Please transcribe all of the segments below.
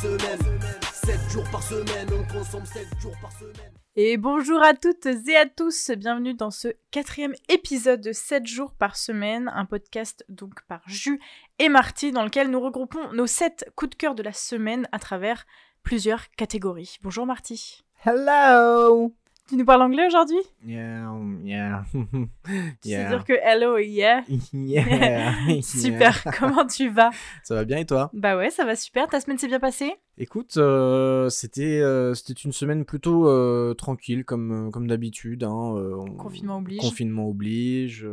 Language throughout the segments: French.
semaine, 7 jours par semaine, on consomme 7 jours par semaine. Et bonjour à toutes et à tous, bienvenue dans ce quatrième épisode de 7 jours par semaine, un podcast donc par Jus et Marty dans lequel nous regroupons nos 7 coups de cœur de la semaine à travers plusieurs catégories. Bonjour Marty. Hello. Tu nous parles anglais aujourd'hui? Yeah, yeah. C'est-à-dire que hello yeah. yeah. Super, comment tu vas? Ça va bien et toi? Bah ouais, ça va super, ta semaine s'est bien passée? Écoute, euh, c'était euh, c'était une semaine plutôt euh, tranquille comme, comme d'habitude. Hein, on- Confinement oblige. Confinement oblige.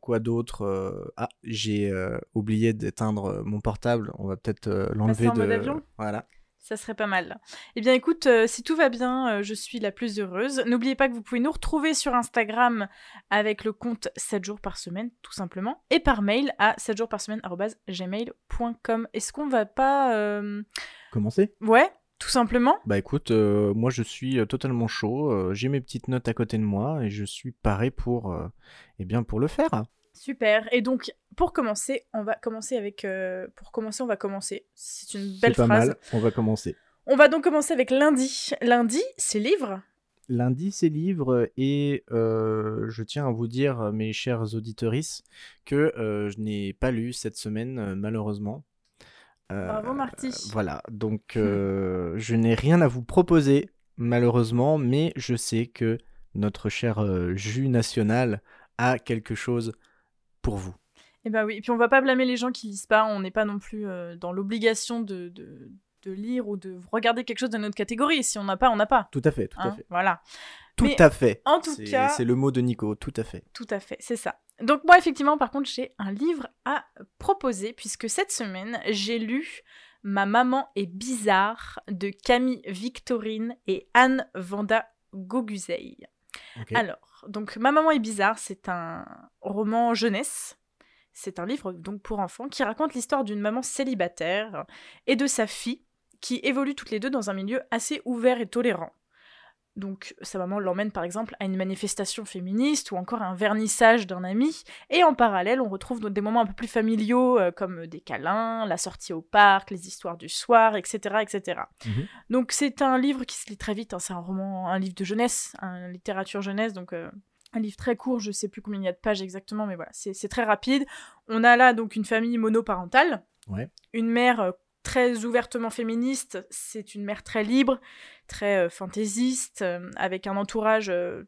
quoi d'autre Ah, j'ai oublié d'éteindre mon portable. On va peut-être l'enlever en de. mode avion? Voilà. Ça serait pas mal. Eh bien écoute, euh, si tout va bien, euh, je suis la plus heureuse. N'oubliez pas que vous pouvez nous retrouver sur Instagram avec le compte 7 jours par semaine, tout simplement, et par mail à 7 jours par semaine gmail.com. Est-ce qu'on va pas... euh, Commencer? Ouais, tout simplement Bah écoute, euh, moi je suis totalement chaud. euh, j'ai mes petites notes à côté de moi et je suis paré pour, euh, eh bien, pour le faire. Super. Et donc, pour commencer, on va commencer avec... euh, pour commencer, on va commencer. C'est une belle pas phrase. mal. On va commencer. On va donc commencer avec lundi. Lundi, c'est livre? Lundi, c'est livre et euh, je tiens à vous dire, mes chers auditorices, que euh, je n'ai pas lu cette semaine, malheureusement. Bravo, Marty. Voilà, donc je n'ai rien à vous proposer, malheureusement, mais je sais que notre cher jus national a quelque chose pour vous. Eh ben oui, et puis on va pas blâmer les gens qui lisent pas, on n'est pas non plus euh, dans l'obligation de, de, de lire ou de regarder quelque chose de notre catégorie. Si on n'a pas, on n'a pas. Tout à fait, tout à hein, fait. Voilà, Tout Mais à fait. en tout cas- C'est le mot de Nico, tout à fait. tout à fait, c'est ça. Donc moi, effectivement, par contre, j'ai un livre à proposer, puisque cette semaine, j'ai lu Ma maman est bizarre de Camille Victorine et Anne Vanda Goguzey. Alors, donc Ma maman est bizarre, c'est un roman jeunesse. C'est un livre donc pour enfants qui raconte l'histoire d'une maman célibataire et de sa fille qui évoluent toutes les deux dans un milieu assez ouvert et tolérant. Donc sa maman l'emmène par exemple à une manifestation féministe ou encore à un vernissage d'un ami et en parallèle on retrouve des moments un peu plus familiaux euh, comme des câlins, la sortie au parc, les histoires du soir, etc. etc. Mhm. Donc c'est un livre qui se lit très vite, hein, c'est un roman, un livre de jeunesse, un littérature jeunesse, donc euh, un livre très court, je sais plus combien il y a de pages exactement, mais voilà, c'est très rapide. On a là donc une famille monoparentale, Ouais. une mère euh, très ouvertement féministe, c'est une mère très libre, très euh, fantaisiste, euh, avec un entourage euh,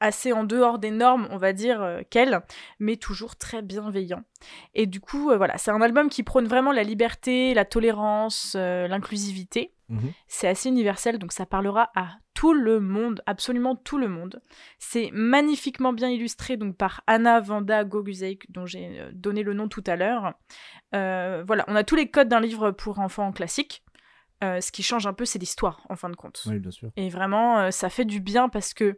assez en dehors des normes, on va dire, euh, qu'elle, mais toujours très bienveillant. Et du coup, euh, voilà, c'est un album qui prône vraiment la liberté, la tolérance, euh, l'inclusivité. Mhm. C'est assez universel, donc ça parlera à tout le monde, absolument tout le monde. C'est magnifiquement bien illustré donc par Anna Vanda Goguzey, dont j'ai euh, donné le nom tout à l'heure. Euh, voilà, on a tous les codes d'un livre pour enfants classique. Euh, ce qui change un peu, c'est l'histoire, en fin de compte. Oui, bien sûr. Et vraiment, euh, ça fait du bien parce que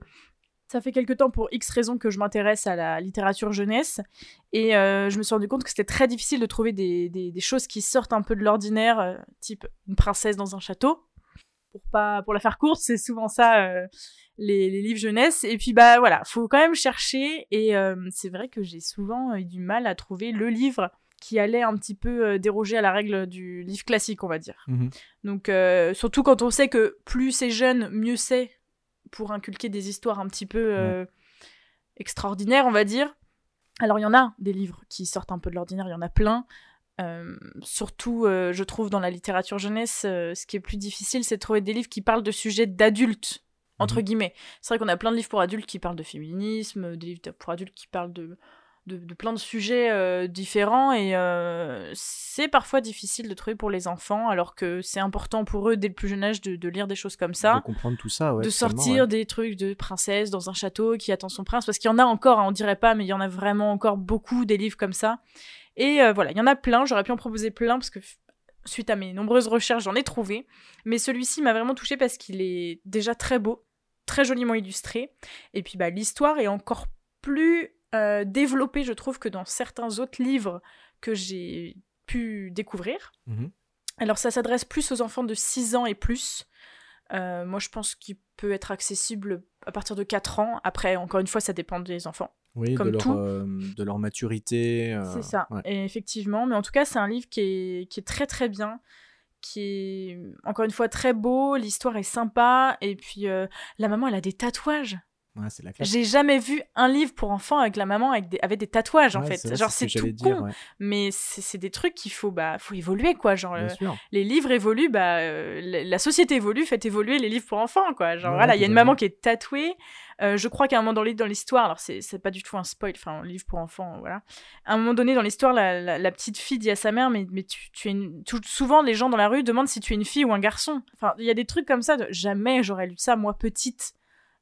ça fait quelque temps pour X raisons que je m'intéresse à la littérature jeunesse. Et je me suis rendu compte que c'était très difficile de trouver des, des- des choses qui sortent un peu de l'ordinaire, type une princesse dans un château. Pour, pas, pour la faire courte, c'est souvent ça, euh, les, les livres jeunesse. Et puis, bah voilà, faut quand même chercher. Et euh, c'est vrai que j'ai souvent eu du mal à trouver le livre qui allait un petit peu euh, déroger à la règle du livre classique, on va dire. Mhm. Donc, euh, surtout quand on sait que plus c'est jeune, mieux c'est pour inculquer des histoires un petit peu extraordinaires, on va dire. Alors, il y en a des livres qui sortent un peu de l'ordinaire, il y en a plein. Euh, surtout, euh, je trouve, dans la littérature jeunesse, euh, ce qui est plus difficile, c'est de trouver des livres qui parlent de sujets d'adultes, entre Mhm. guillemets. C'est vrai qu'on a plein de livres pour adultes qui parlent de féminisme, des livres pour adultes qui parlent de, de, de plein de sujets différents, et c'est parfois difficile de trouver pour les enfants, alors que c'est important pour eux, dès le plus jeune âge, de, de lire des choses comme ça De comprendre tout ça, ouais. de sortir ouais. des trucs de princesse dans un château qui attend son prince, parce qu'il y en a encore, hein, on dirait pas, mais il y en a vraiment encore beaucoup des livres comme ça. Et euh, voilà, il y en a plein, j'aurais pu en proposer plein, parce que suite à mes nombreuses recherches, j'en ai trouvé. Mais celui-ci m'a vraiment touché parce qu'il est déjà très beau, très joliment illustré. Et puis bah, l'histoire est encore plus euh, développée, je trouve, que dans certains autres livres que j'ai pu découvrir. Mhm. Alors ça s'adresse plus aux enfants de 6 ans et plus. Euh, moi je pense qu'il peut être accessible à partir de 4 ans. Après, encore une fois, ça dépend des enfants. Oui, Comme de, leur, tout. euh, de leur maturité. euh, C'est ça, ouais. et effectivement. Mais en tout cas, c'est un livre qui est, qui est très très bien, qui est encore une fois très beau, l'histoire est sympa, et puis euh, la maman, elle a des tatouages. Ouais, c'est la classe. J'ai jamais vu un livre pour enfants avec la maman avec des, avec des tatouages en fait. vrai, Genre ce c'est tout dire, con, ouais, mais c'est des trucs qu'il faut bah faut évoluer quoi. Genre euh, les livres évoluent, bah euh, la société évolue, faites évoluer les livres pour enfants quoi. Genre voilà, il y a une maman qui est tatouée. Euh, je crois qu'à un moment dans l'hi- dans l'histoire, alors c'est pas du tout un spoil, enfin un livre pour enfants, voilà. À un moment donné dans l'histoire, la, la- la petite fille dit à sa mère, mais mais tu, tu es une... tout- souvent les gens dans la rue demandent si tu es une fille ou un garçon. Enfin il y a des trucs comme ça. De... Jamais j'aurais lu ça moi petite.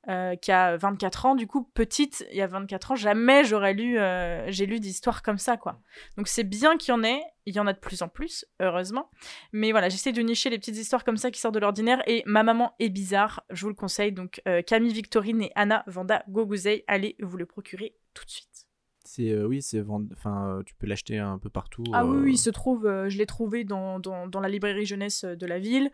Euh, qui a 24 ans, du coup, petite, il y a 24 ans, jamais j'aurais lu, euh, j'ai lu d'histoires comme ça, quoi. Donc c'est bien qu'il y en ait, il y en a de plus en plus, heureusement. Mais voilà, j'essaie de nicher les petites histoires comme ça qui sortent de l'ordinaire. Et Ma maman est bizarre, je vous le conseille. Donc euh, Camille Victorine et Anna Vanda Goguzey, allez vous le procurer tout de suite. C'est euh, oui, c'est enfin euh, tu peux l'acheter un peu partout. Ah oui, euh, oui, il se trouve, je l'ai trouvé dans, dans, dans la librairie jeunesse de la ville.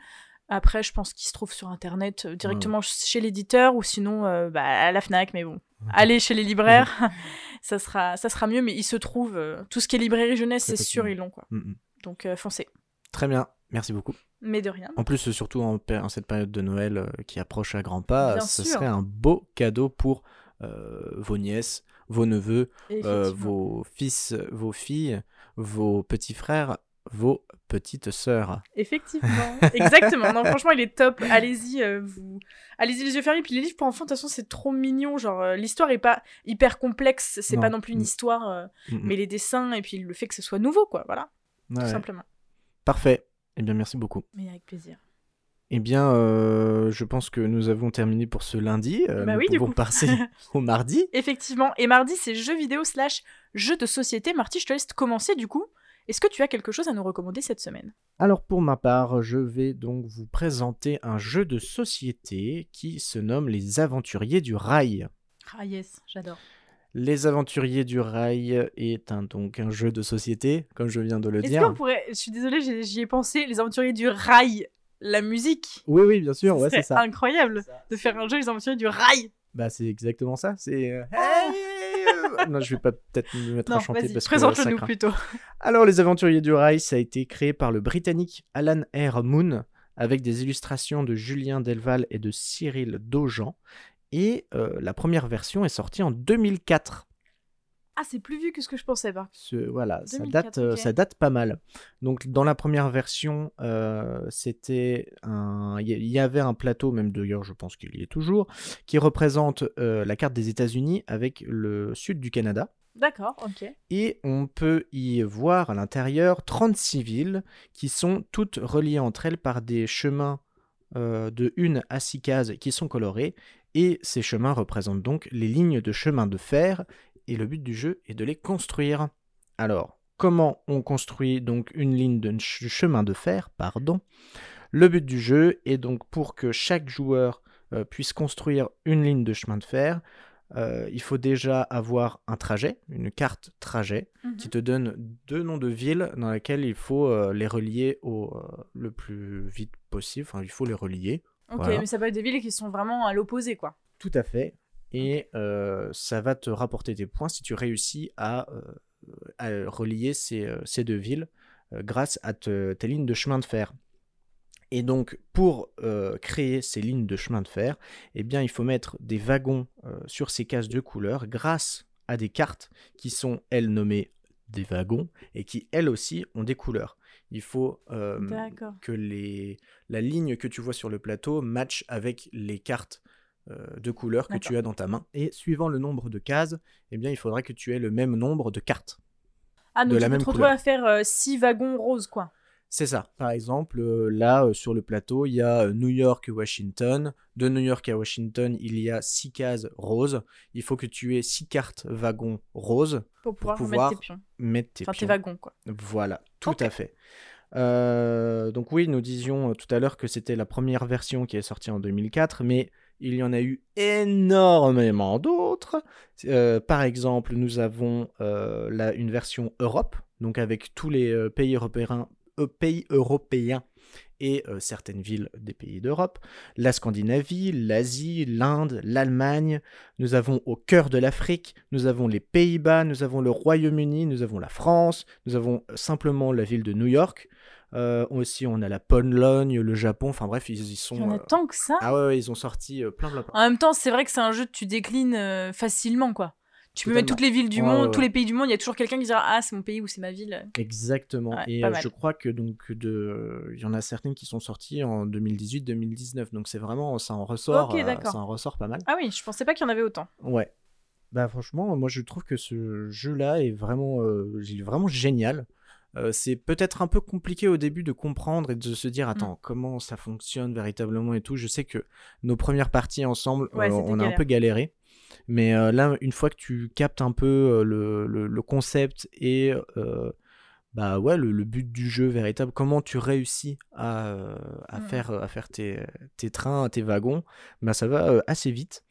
Après, je pense qu'il se trouve sur internet euh, directement chez l'éditeur ou sinon euh, bah, à la Fnac. Mais bon, allez chez les libraires, ça sera, ça sera mieux. Mais il se trouve, euh, tout ce qui est librairie jeunesse, c'est sûr, ils l'ont quoi. mm, mm. Donc foncez. Très bien, merci beaucoup. Mais de rien. En plus, surtout en, en cette période de Noël qui approche à grands pas, ce serait un beau cadeau pour vos nièces, vos neveux, vos fils, vos filles, vos petits frères, vos petites sœurs. Effectivement, exactement. Non, franchement, il est top. Allez-y, euh, vous, allez-y les yeux fermés. Puis les livres pour enfants, de toute façon, c'est trop mignon. Genre, euh, l'histoire est pas hyper complexe. C'est pas non plus une histoire, euh, Mm, mm. mais les dessins et puis le fait que ce soit nouveau, quoi. Voilà, Ouais, tout simplement. Parfait. Eh bien, merci beaucoup. Mais avec plaisir. Eh bien, euh, je pense que nous avons terminé pour ce lundi. Euh, Bah nous oui, du pouvons coup. passer au mardi. Effectivement. Et mardi, c'est jeux vidéo slash jeux de société. Marty, je te laisse commencer du coup. Est-ce que tu as quelque chose à nous recommander cette semaine? Alors pour ma part, je vais donc vous présenter un jeu de société qui se nomme Les Aventuriers du Rail. Ah yes, j'adore. Les Aventuriers du Rail est un, donc un jeu de société, comme je viens de le Est-ce dire. qu'on pourrait, je suis désolée, j'y ai pensé, les aventuriers du rail, la musique. Oui, oui, bien sûr, ouais, c'est ça. incroyable de faire un jeu les aventuriers du rail. Bah, c'est exactement ça. C'est. euh, Hey, euh, non, je vais pas peut-être me mettre Non, à chanter parce que ça présente-le nous craint. plutôt. Alors, Les Aventuriers du Rail, ça a été créé par le Britannique Alan R. Moon, avec des illustrations de Julien Delval et de Cyril Daujean. Et euh, la première version est sortie en 2004. Ah, c'est plus vieux que ce que je pensais, par. Ce- voilà, ça 2004, date, euh, ça date pas mal. Donc, dans la première version, euh, c'était un, il y- il y avait un plateau, même d'ailleurs, je pense qu'il y est toujours, qui représente euh, la carte des États-Unis avec le sud du Canada. D'accord, ok. Et on peut y voir à l'intérieur 36 villes qui sont toutes reliées entre elles par des chemins euh, de une à six cases qui sont colorés. Et ces chemins représentent donc les lignes de chemin de fer. Et le but du jeu est de les construire. Alors, comment on construit donc une ligne de ch- chemin de fer Pardon? Le but du jeu est donc pour que chaque joueur euh, puisse construire une ligne de chemin de fer, euh, il faut déjà avoir un trajet, une carte trajet, Mhm. qui te donne deux noms de villes dans lesquelles il faut euh, les relier au, euh, le plus vite possible. Enfin, il faut les relier. Ok, Voilà. mais ça peut être des villes qui sont vraiment à l'opposé, quoi. Tout à fait. Et euh, ça va te rapporter des points si tu réussis à, euh, à relier ces, euh, ces deux villes grâce à te- tes lignes de chemin de fer. Et donc, pour euh, créer ces lignes de chemin de fer, eh bien, il faut mettre des wagons euh, sur ces cases de couleurs grâce à des cartes qui sont, elles, nommées des wagons et qui, elles aussi, ont des couleurs. Il faut euh, que les, la ligne que tu vois sur le plateau matche avec les cartes de couleurs que tu as dans ta main. Et suivant le nombre de cases, eh bien, il faudra que tu aies le même nombre de cartes. Ah, donc de tu la peux même te retrouver couleur. à faire euh, six wagons roses, quoi. C'est ça. Par exemple, euh, là, euh, sur le plateau, il y a euh, New York et Washington. De New York à Washington, il y a six cases roses. Il faut que tu aies six cartes wagons roses. Pour pouvoir, pouvoir mettre tes pions. Mettre tes Enfin, tes pions. wagons, quoi. Voilà, tout à fait. Euh, donc oui, nous disions euh, tout à l'heure que c'était la première version qui est sortie en 2004, mais il y en a eu énormément d'autres. Euh, par exemple, nous avons euh, la- une version Europe, donc avec tous les euh, pays européens, pays européens et certaines villes des pays d'Europe, la Scandinavie, l'Asie, l'Inde, l'Allemagne, nous avons au cœur de l'Afrique, nous avons les Pays-Bas, nous avons le Royaume-Uni, nous avons la France, nous avons simplement la ville de New York, euh, aussi on a la Pologne, le Japon, enfin bref, ils y sont... Il y en a euh, tant que ça. Ah ouais, ouais, ils ont sorti euh, plein plein plein. En même temps, c'est vrai que c'est un jeu que tu déclines facilement, quoi. Tu peux mettre toutes les villes du Ouais, monde, ouais, tous les pays du monde, il y a toujours quelqu'un qui dira Ah, c'est mon pays ou c'est ma ville. Exactement. Ouais, et euh, je crois que donc de, il y en a certaines qui sont sorties en 2018-2019. Donc c'est vraiment, ça en ressort, Ok, d'accord. ça en ressort pas mal. Ah oui, je pensais pas qu'il y en avait autant. Ouais. Bah franchement, moi je trouve que ce jeu-là est vraiment, euh, vraiment génial. Euh, c'est peut-être un peu compliqué au début de comprendre et de se Mm. dire attends comment ça fonctionne véritablement et tout. Je sais que nos premières parties ensemble, Ouais, euh, on a un peu galéré. Mais euh, là, une fois que tu captes un peu le, le- le concept et bah ouais, le, le but du jeu véritable, comment tu réussis à, à Mhm. faire, à faire tes, tes trains, tes wagons, bah ça va assez vite.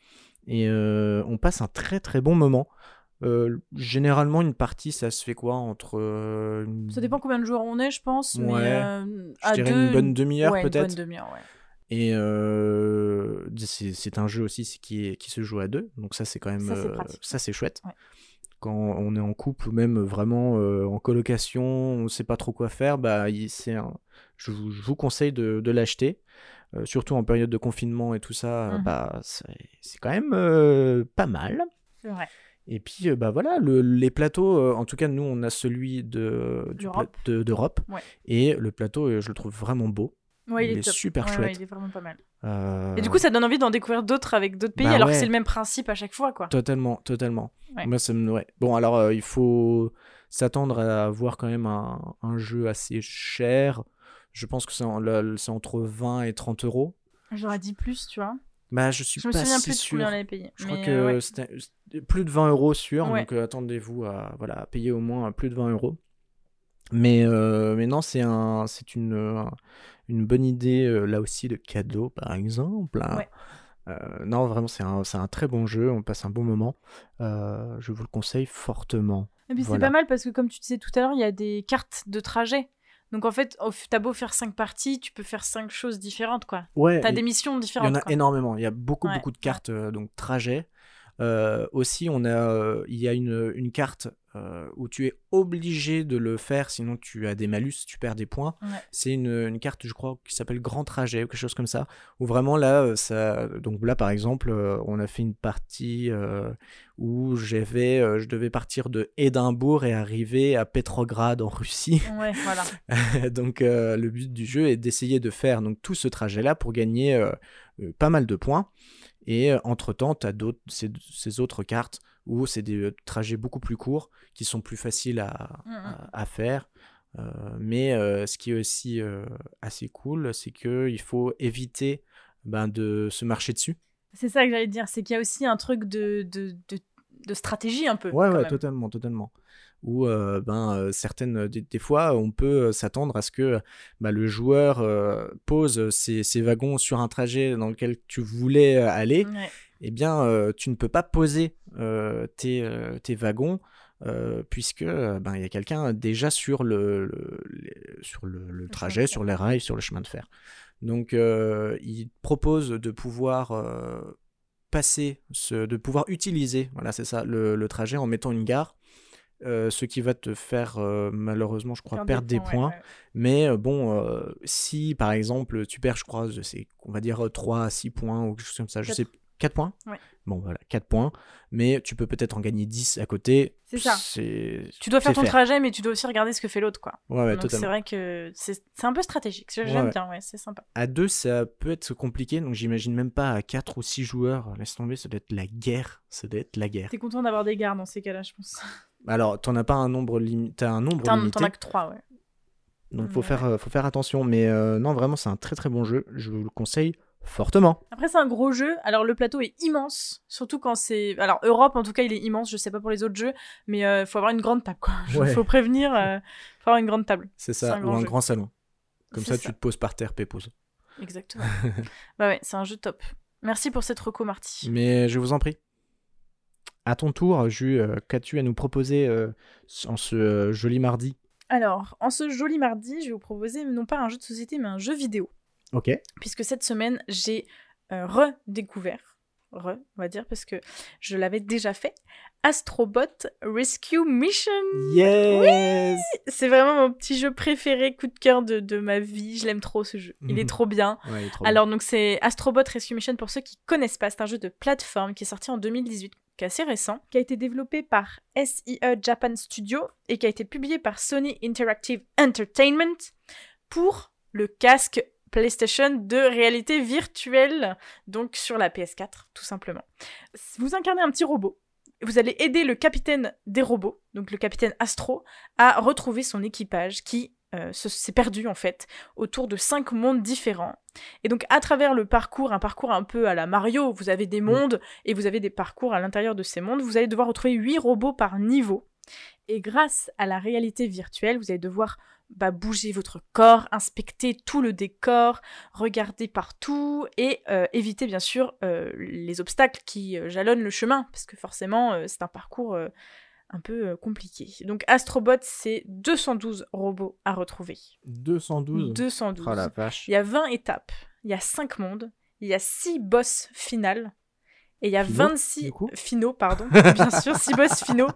Et on passe un très très bon moment. Euh, généralement, une partie, ça se fait quoi entre. euh, une- Ça dépend combien de joueurs on est, je pense. Mais euh, Je à dirais deux, une bonne demi-heure ouais, peut-être. ouais. Et euh, c'est un jeu aussi qui, est, qui se joue à deux, donc ça c'est quand même Ça, c'est chouette. Quand on est en couple ou même vraiment en colocation, on sait pas trop quoi faire, bah c'est un- je, vous, je vous conseille de, de l'acheter, surtout en période de confinement et tout ça, Mhm. bah c'est quand même pas mal. C'est vrai. Et puis, euh, bah voilà, le- les plateaux, euh, en tout cas, nous, on a celui de, D'Europe. de- d'Europe. Ouais. Et le plateau, euh, je le trouve vraiment beau. Ouais, il, Il est, est super Ouais, chouette. il est vraiment pas mal. Euh, Et du coup, ça donne envie d'en découvrir d'autres avec d'autres pays, Bah alors que c'est le même principe à chaque fois, quoi. Totalement, totalement. Moi, ça me... ouais. Bon, alors, euh, il faut s'attendre à avoir quand même un, un jeu assez cher. Je pense que c'est en- là, c'est entre 20 et 30 euros. J'aurais dit plus, tu vois. Bah, je suis Je me pas souviens si plus de sûr. combien on avait payé. Je crois que ouais. c'était plus de 20 euros sûr, Ouais. donc euh, attendez-vous à, voilà, à payer au moins plus de 20 euros. Mais, euh, mais non, c'est un, c'est une, euh, une bonne idée là aussi de cadeau, par exemple. Ouais. Euh, non, vraiment, c'est un, c'est un très bon jeu, on passe un bon moment. Je vous le conseille fortement. Et puis c'est pas mal parce que, comme tu disais tout à l'heure, il y a des cartes de trajet. Donc en fait, t'as beau faire cinq parties, tu peux faire cinq choses différentes, quoi. Ouais, T'as des missions Il y différentes. en a quoi. énormément. Il y a beaucoup, Ouais, beaucoup de cartes, euh, donc trajet. Euh, aussi, on a, euh, il y a une, une carte où tu es obligé de le faire, sinon tu as des malus, tu perds des points. Ouais. C'est une, une carte, je crois, qui s'appelle Grand Trajet ou quelque chose comme ça, où vraiment là, ça, donc là par exemple, on a fait une partie où j'avais, euh, je devais partir de Édimbourg et arriver à Petrograd en Russie. Ouais, voilà. donc euh, le but du jeu est d'essayer de faire donc tout ce trajet-là pour gagner euh, pas mal de points. Et entre-temps, tu as d'autres, ces, ces autres cartes où c'est des trajets beaucoup plus courts qui sont plus faciles à, à, à faire. Mais ce qui est aussi assez cool, c'est qu'il faut éviter ben, de se marcher dessus. C'est ça que j'allais dire, c'est qu'il y a aussi un truc de, de, de, de stratégie un peu. Ouais, totalement, totalement. Où euh, ben, euh, certaines, des, des fois, on peut euh, s'attendre à ce que bah, le joueur euh, pose ses, ses wagons sur un trajet dans lequel tu voulais euh, aller. Ouais. Eh bien, euh, tu ne peux pas poser euh, tes, euh, tes wagons euh, puisque euh, ben, il y a quelqu'un déjà sur le, le- les- sur le, trajet, sur les rails, sur le chemin de fer. Donc, euh, il propose de pouvoir euh, passer, ce, de pouvoir utiliser, voilà, c'est ça, le, le trajet en mettant une gare. euh, ce qui va te faire euh, malheureusement, je crois, perdre des points. ouais, ouais. Mais euh, bon, si par exemple tu perds, je crois, sais, on va dire 3 à 6 points ou quelque chose comme ça, je sais, 4 points? Ouais. Bon, voilà, 4 points. Mais tu peux peut-être en gagner 10 à côté. C'est ça. Tu dois faire ton trajet, mais tu dois aussi regarder ce que fait l'autre, quoi. Ouais, ouais, Donc c'est vrai que c'est un peu stratégique. J'aime Ouais, ouais. bien, ouais, c'est sympa. À 2, ça peut être compliqué, donc j'imagine même pas à 4 ou 6 joueurs. Laisse tomber, ça doit être la guerre. Ça doit être la guerre. T'es content d'avoir des gardes dans ces cas-là, je pense. Alors, t'en as pas un nombre limité. T'as un nombre T'en limité. t'en as que trois, ouais. Donc, faut, Ouais. faire, euh, faut faire attention. Mais euh, non, vraiment, c'est un très très bon jeu. Je vous le conseille fortement. Après, c'est un gros jeu. Alors, le plateau est immense. Surtout quand c'est. Alors, Europe, en tout cas, il est immense. Je sais pas pour les autres jeux. Mais il faut avoir une grande table, quoi. Il Ouais. faut prévenir. euh, faut avoir une grande table. C'est ça, un ou grand un jeu. grand salon. Comme ça, ça. tu te poses par terre, pépose. Exactement. bah ouais, c'est un jeu top. Merci pour cette reco, Marty. Mais je vous en prie. À ton tour, Jus, euh, qu'as-tu à nous proposer euh, en ce euh, joli mardi? Alors, en ce joli mardi, je vais vous proposer non pas un jeu de société, mais un jeu vidéo. Ok. Puisque cette semaine, j'ai euh, redécouvert, re, on va dire, parce que je l'avais déjà fait, Astrobot Rescue Mission. Yes C'est vraiment mon petit jeu préféré, coup de cœur de, de ma vie. Je l'aime trop ce jeu. Il est Mhm. trop bien. Ouais, il est trop bien. Alors donc c'est Astrobot Rescue Mission pour ceux qui connaissent pas, c'est un jeu de plateforme qui est sorti en 2018, qui est assez récent, qui a été développé par SIE Japan Studio et qui a été publié par Sony Interactive Entertainment pour le casque PlayStation de réalité virtuelle, donc sur la PS4 tout simplement. Vous incarnez un petit robot. Vous allez aider le capitaine des robots, donc le capitaine Astro, à retrouver son équipage qui euh, se- s'est perdu en fait autour de cinq mondes différents. Et donc à travers le parcours, un parcours un peu à la Mario, vous avez des mondes et vous avez des parcours à l'intérieur de ces mondes, vous allez devoir retrouver huit robots par niveau. Et grâce à la réalité virtuelle, vous allez devoir bah, bouger votre corps, inspecter tout le décor, regarder partout et euh, éviter bien sûr euh, les obstacles qui euh, jalonnent le chemin, parce que forcément euh, c'est un parcours euh, un peu euh, compliqué. Donc Astrobot, c'est 212 robots à retrouver. 212. 212. Oh la vache. Il y a 20 étapes, il y a 5 mondes, il y a 6 boss finales, et il y a Finaux, 26 du coup? Finaux, pardon, bien sûr, 6 boss finaux,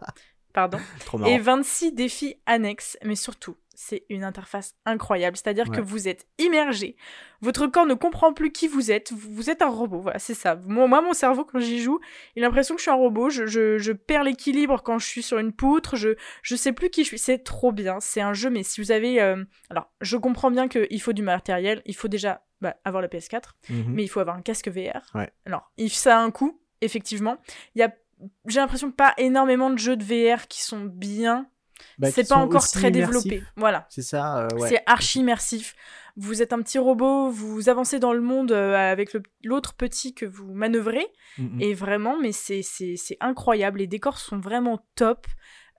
pardon, Trop et 26 défis annexes, mais surtout, c'est une interface incroyable, c'est-à-dire que vous êtes immergé, votre corps ne comprend plus qui vous êtes, vous êtes un robot, voilà, c'est ça. Moi, moi, mon cerveau, quand j'y joue, il a l'impression que je suis un robot, je, je, je perds l'équilibre quand je suis sur une poutre, je, je sais plus qui je suis, c'est trop bien, c'est un jeu, mais si vous avez... euh, Alors, je comprends bien qu'il faut du matériel, il faut déjà bah, avoir la PS4, Mhm. mais il faut avoir un casque VR. Ouais. Alors, ça a un coût, effectivement. Il y a, j'ai l'impression que pas énormément de jeux de VR qui sont bien. Bah, c'est pas encore très développé. Voilà. C'est ça, euh, ouais. C'est archi immersif. Vous êtes un petit robot, vous avancez dans le monde euh, avec l'autre petit que vous manœuvrez. Et vraiment, mais c'est incroyable. Les décors sont vraiment top.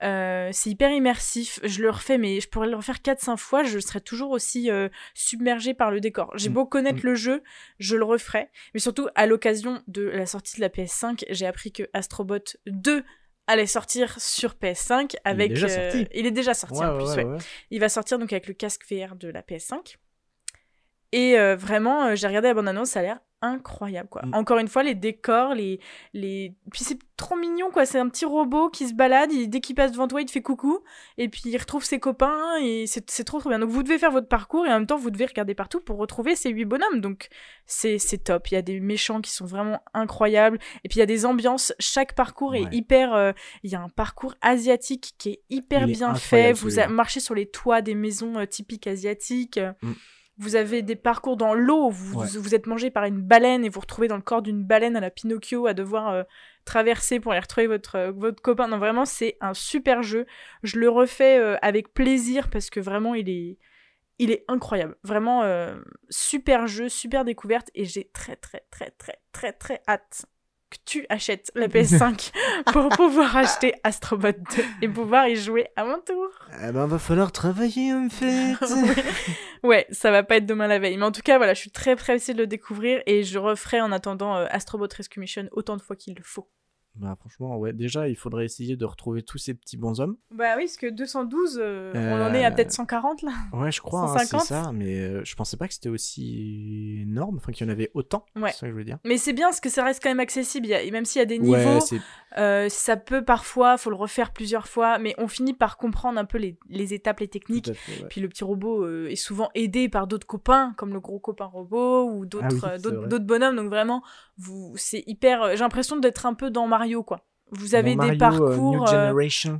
Euh, c'est hyper immersif. Je le refais, mais je pourrais le refaire 4-5 fois. Je serais toujours aussi euh, submergée par le décor. J'ai Mm. beau connaître Mm. le jeu, je le referai. Mais surtout, à l'occasion de la sortie de la PS5, j'ai appris que Astrobot 2 allait sortir sur PS5 avec. déjà euh, sorti. il est déjà sorti Ouais, en plus, ouais, ouais. ouais. Il va sortir donc avec le casque VR de la PS5. Et euh, vraiment, euh, j'ai regardé la bande-annonce, ça a l'air incroyable, quoi. Mm. Encore une fois, les décors, les... les... Puis c'est trop mignon, quoi. C'est un petit robot qui se balade, dès qu'il passe devant toi, il te fait coucou, et puis il retrouve ses copains, et c'est trop trop bien. Donc vous devez faire votre parcours, et en même temps, vous devez regarder partout pour retrouver ces huit bonhommes. Donc c'est c'est top. Il y a des méchants qui sont vraiment incroyables, et puis il y a des ambiances. Chaque parcours est hyper... euh, Il y a un parcours asiatique qui est hyper Il est bien fait. Vous marchez sur les toits des maisons typiques asiatiques. Mm. Vous avez des parcours dans l'eau, vous, Ouais. vous êtes mangé par une baleine et vous retrouvez dans le corps d'une baleine à la Pinocchio à devoir euh, traverser pour aller retrouver votre, euh, votre copain. Non, vraiment, c'est un super jeu. Je le refais euh, avec plaisir parce que vraiment, il est, il est incroyable. Vraiment, euh, super jeu, super découverte et j'ai très, très, très, très, très, très hâte que tu achètes la PS5 pour pouvoir acheter Astrobot 2 et pouvoir y jouer à mon tour. Eh ben, va falloir travailler, en fait. Ouais, ça va pas être demain la veille. Mais en tout cas, voilà, je suis très pressée de le découvrir et je referai en attendant euh, Astrobot Rescue Mission autant de fois qu'il le faut. Bah, franchement, ouais. Déjà, il faudrait essayer de retrouver tous ces petits bonshommes. Bah oui, parce que 212, euh, on Euh, en est à peut-être 140 là. Ouais, je crois, hein, c'est 150. ça. Mais euh, je pensais pas que c'était aussi énorme. Enfin, qu'il y en avait autant. Ouais. C'est ça que je veux dire. Mais c'est bien parce que ça reste quand même accessible. A- et même s'il y a des Ouais, niveaux, euh, ça peut parfois, faut le refaire plusieurs fois, mais on finit par comprendre un peu les, les étapes, les techniques. fait, ouais. Puis le petit robot euh, est souvent aidé par d'autres copains, comme le gros copain robot ou d'autres Ah oui, euh, d'autres d'autres bonhommes. Donc vraiment, vous, c'est hyper. euh, J'ai l'impression d'être un peu dans Mario, quoi. Vous avez des euh, parcours. New euh.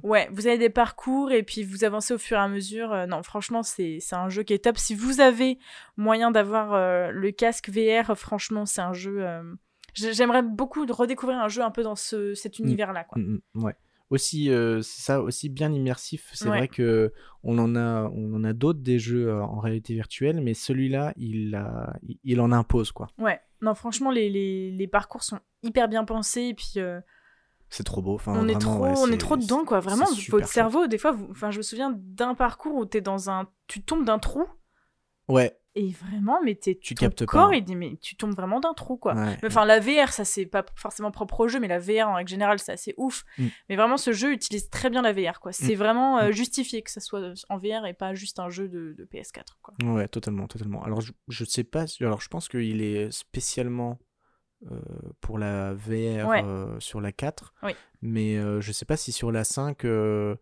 Ouais, vous avez des parcours et puis vous avancez au fur et à mesure. Euh, non, franchement, c'est c'est un jeu qui est top. Si vous avez moyen d'avoir le casque VR, franchement, c'est un jeu. j'ai- J'aimerais beaucoup de redécouvrir un jeu un peu dans ce, cet univers-là. quoi. Mm, mm, ouais. Aussi, euh, c'est ça, aussi bien immersif. C'est Ouais. vrai que on en a, on en a d'autres des jeux euh, en réalité virtuelle, mais celui-là, il, a, il, en impose quoi. Ouais, non, franchement, les, les, les parcours sont hyper bien pensés et puis euh, C'est trop beau. Enfin, on, est trop, ouais, on est trop dedans, quoi. Vraiment, votre cerveau, des fois, vous... enfin, je me souviens d'un parcours où t'es dans un. Tu tombes d'un trou Ouais. Et vraiment, mais t'es, Tu ton captes corps, il dit, mais tu tombes vraiment d'un trou, quoi. Ouais. Enfin, la VR, ça c'est pas forcément propre au jeu, mais la VR en règle générale, c'est assez ouf. Mm. Mais vraiment, ce jeu utilise très bien la VR, quoi. C'est vraiment euh, justifié que ça soit en VR et pas juste un jeu de, de PS4, quoi. Ouais, totalement, totalement. Alors, je, je sais pas, alors je pense qu'il est spécialement euh, pour la VR Ouais. euh, sur la 4, Oui. mais je sais pas si sur la 5, euh,